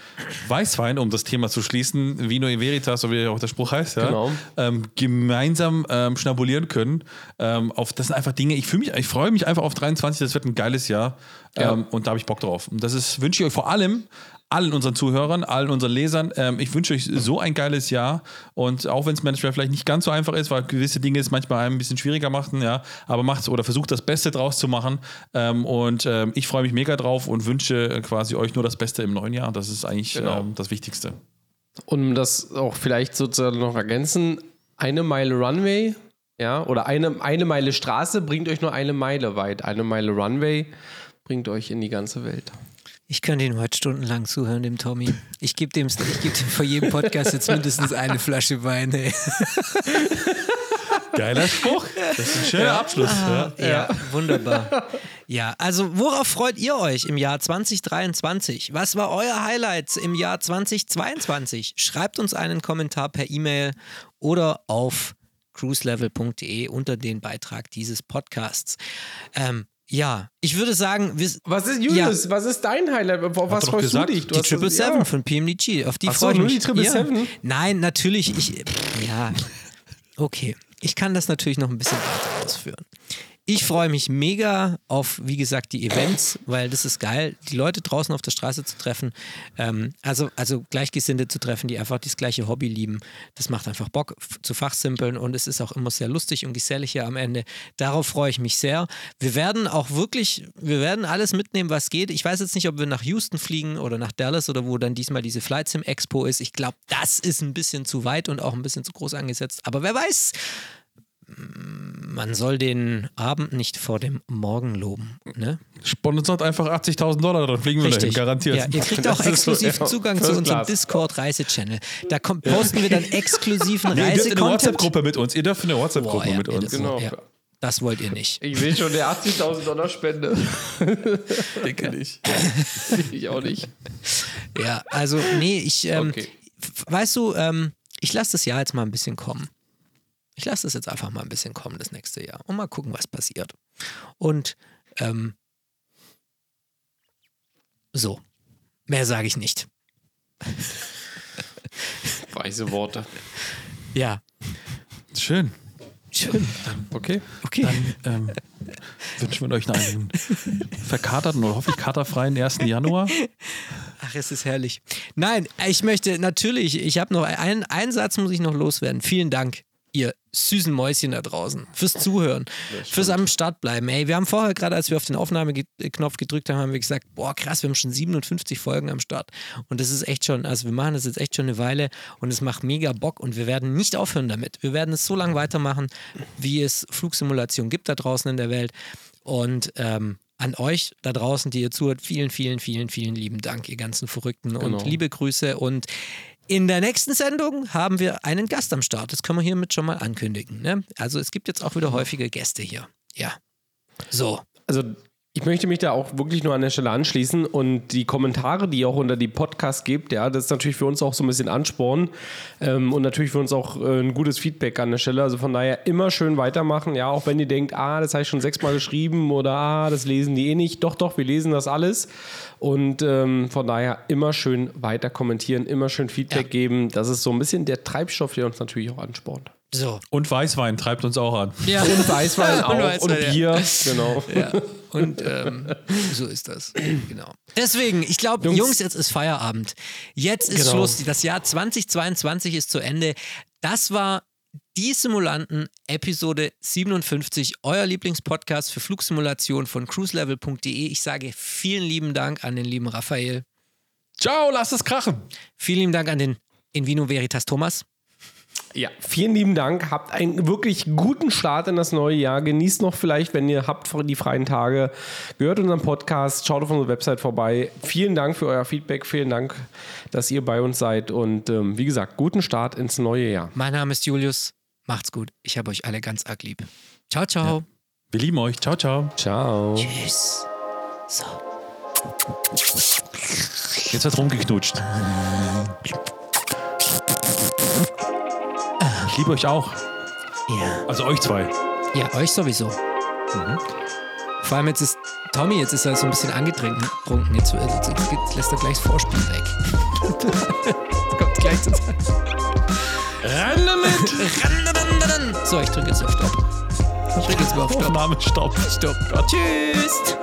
Weißwein, um das Thema zu schließen, Vino e Veritas, so wie auch der Spruch heißt, ja, Genau. ähm, gemeinsam ähm, schnabulieren können. Ähm, auf, das sind einfach Dinge, ich fühle mich, ich freue mich einfach auf 23, das wird ein geiles Jahr. Ja. Ähm, und da habe ich Bock drauf. Und das ist, wünsche ich euch vor allem allen unseren Zuhörern, allen unseren Lesern. Ähm, ich wünsche euch so ein geiles Jahr. Und auch wenn es manchmal vielleicht nicht ganz so einfach ist, weil gewisse Dinge es manchmal einem ein bisschen schwieriger machen, ja, aber macht oder versucht das Beste draus zu machen. Ähm, und ähm, ich freue mich mega drauf und wünsche äh, quasi euch nur das Beste im neuen Jahr. Das ist eigentlich Genau. ähm, das Wichtigste. Und um das auch vielleicht sozusagen noch ergänzen, eine Meile Runway, ja, oder eine, eine Meile Straße bringt euch nur eine Meile weit. Eine Meile Runway bringt euch in die ganze Welt. Ich könnte ihn heute stundenlang zuhören, dem Tommy. Ich gebe dem, ich geb dem vor jedem Podcast jetzt mindestens eine Flasche Wein. Ey. Geiler Spruch. Das ist ein schöner Abschluss. Ja. Ja, wunderbar. Ja, also worauf freut ihr euch im Jahr 2023? Was war euer Highlight im Jahr 2022? Schreibt uns einen Kommentar per E-Mail oder auf cruiselevel.de unter den Beitrag dieses Podcasts. Ähm, ja, ich würde sagen, wir, Was ist, Julius, was ist dein Highlight? Auf was freust gesagt, du dich? Du die Triple Seven ja. von PMDG, auf die Ach so, freue ich nur mich. die Triple ja. Seven? Nein, natürlich, ich, ja, [laughs] okay. Ich kann das natürlich noch ein bisschen weiter ausführen. Ich freue mich mega auf, wie gesagt, die Events, weil das ist geil, die Leute draußen auf der Straße zu treffen. Ähm, also, also Gleichgesinnte zu treffen, die einfach das gleiche Hobby lieben. Das macht einfach Bock zu fachsimpeln und es ist auch immer sehr lustig und gesellig hier am Ende. Darauf freue ich mich sehr. Wir werden auch wirklich, wir werden alles mitnehmen, was geht. Ich weiß jetzt nicht, ob wir nach Houston fliegen oder nach Dallas oder wo dann diesmal diese Flight Sim Expo ist. Ich glaube, das ist ein bisschen zu weit und auch ein bisschen zu groß angesetzt. Aber wer weiß, man soll den Abend nicht vor dem Morgen loben. Ne? Sponsort einfach 80.000 Dollar, dann fliegen wir dahin, garantiert. Ja, ihr kriegt Das auch so, exklusiv ja, Zugang First zu unserem. Discord-Reise-Channel. Da kommt, posten wir dann [laughs] exklusiven Nee, ihr dürft eine. WhatsApp-Gruppe mit uns. Ihr dürft eine WhatsApp-Gruppe ja, mit ja, uns. das, Genau. ja, das wollt ihr nicht. Ich sehe schon, der 80.000 Dollar Spende. [laughs] Denke nicht. [laughs] ich auch nicht. Ja, also nee, ich, ähm, Okay. weißt du, ähm, ich lasse das Jahr jetzt mal ein bisschen kommen. Ich lasse das jetzt einfach mal ein bisschen kommen, das nächste Jahr. Und mal gucken, was passiert. Und ähm, so, mehr sage ich nicht. [laughs] Weise Worte. Ja, Schön. schön. Okay. Okay. Ähm, wünschen wir euch einen verkaterten oder hoffentlich katerfreien 1. Januar. Ach, es ist herrlich. Nein, ich möchte natürlich, ich habe noch einen, einen Satz muss ich noch loswerden. Vielen Dank, ihr süßen Mäuschen da draußen, fürs Zuhören, fürs am Start bleiben. Ey, wir haben vorher gerade, als wir auf den Aufnahmeknopf gedrückt haben, haben wir gesagt, boah, krass, wir haben schon 57 Folgen am Start. Und das ist echt schon, also wir machen das jetzt echt schon eine Weile und es macht mega Bock und wir werden nicht aufhören damit. Wir werden es so lange weitermachen, wie es Flugsimulation gibt da draußen in der Welt. Und ähm, an euch da draußen, die ihr zuhört, vielen, vielen, vielen, vielen lieben Dank, ihr ganzen Verrückten und Genau. liebe Grüße. Und in der nächsten Sendung haben wir einen Gast am Start. Das können wir hiermit schon mal ankündigen. Ne? Also es gibt jetzt auch wieder häufige Gäste hier. Ja. So. Also ich möchte mich da auch wirklich nur an der Stelle anschließen und die Kommentare, die ihr auch unter die Podcasts gibt, ja, das ist natürlich für uns auch so ein bisschen Ansporn ähm, und natürlich für uns auch äh, ein gutes Feedback an der Stelle. Also von daher immer schön weitermachen, ja, auch wenn ihr denkt, ah, das habe ich schon sechsmal geschrieben oder ah, das lesen die eh nicht. Doch, doch, wir lesen das alles und ähm, von daher immer schön weiter kommentieren, immer schön Feedback Ja. geben. Das ist so ein bisschen der Treibstoff, der uns natürlich auch anspornt. So. Und Weißwein treibt uns auch an. Ja. Und Weißwein [laughs] Und auch Weißwein, und ja. Bier, [laughs] genau. Ja. Und ähm, [laughs] so ist das. Genau. Deswegen, ich glaube, Jungs, Jungs. jetzt ist Feierabend. Jetzt ist Genau. Schluss. Das Jahr 2022 ist zu Ende. Das war die Simulanten Episode 57, euer Lieblingspodcast für Flugsimulation von cruiselevel.de. Ich sage vielen lieben Dank an den lieben Raphael. Ciao, lasst es krachen. Vielen lieben Dank an den Invino Veritas Thomas. Ja, vielen lieben Dank. Habt einen wirklich guten Start in das neue Jahr. Genießt noch vielleicht, wenn ihr habt die freien Tage. Gehört unseren Podcast, schaut auf unsere Website vorbei. Vielen Dank für euer Feedback. Vielen Dank, dass ihr bei uns seid. Und ähm, wie gesagt, guten Start ins neue Jahr. Mein Name ist Julius. Macht's gut. Ich habe euch alle ganz arg lieb. Ciao, ciao. Wir lieben euch. Ciao, ciao. Ciao. Tschüss. So. Jetzt wird rumgeknutscht. [laughs] Ich liebe euch auch. Ja. Also euch zwei. Ja, euch sowieso. Vor allem jetzt ist Tommy, jetzt ist er so ein bisschen angetrunken. Trunken. Jetzt, jetzt, jetzt lässt er gleich das Vorspiel weg. [laughs] Kommt gleich zur Zeit. Ran damit! So, ich drücke jetzt auf Stopp. Ich drücke jetzt mal auf Stopp. Aufnahme, Stopp. Stopp. Tschüss.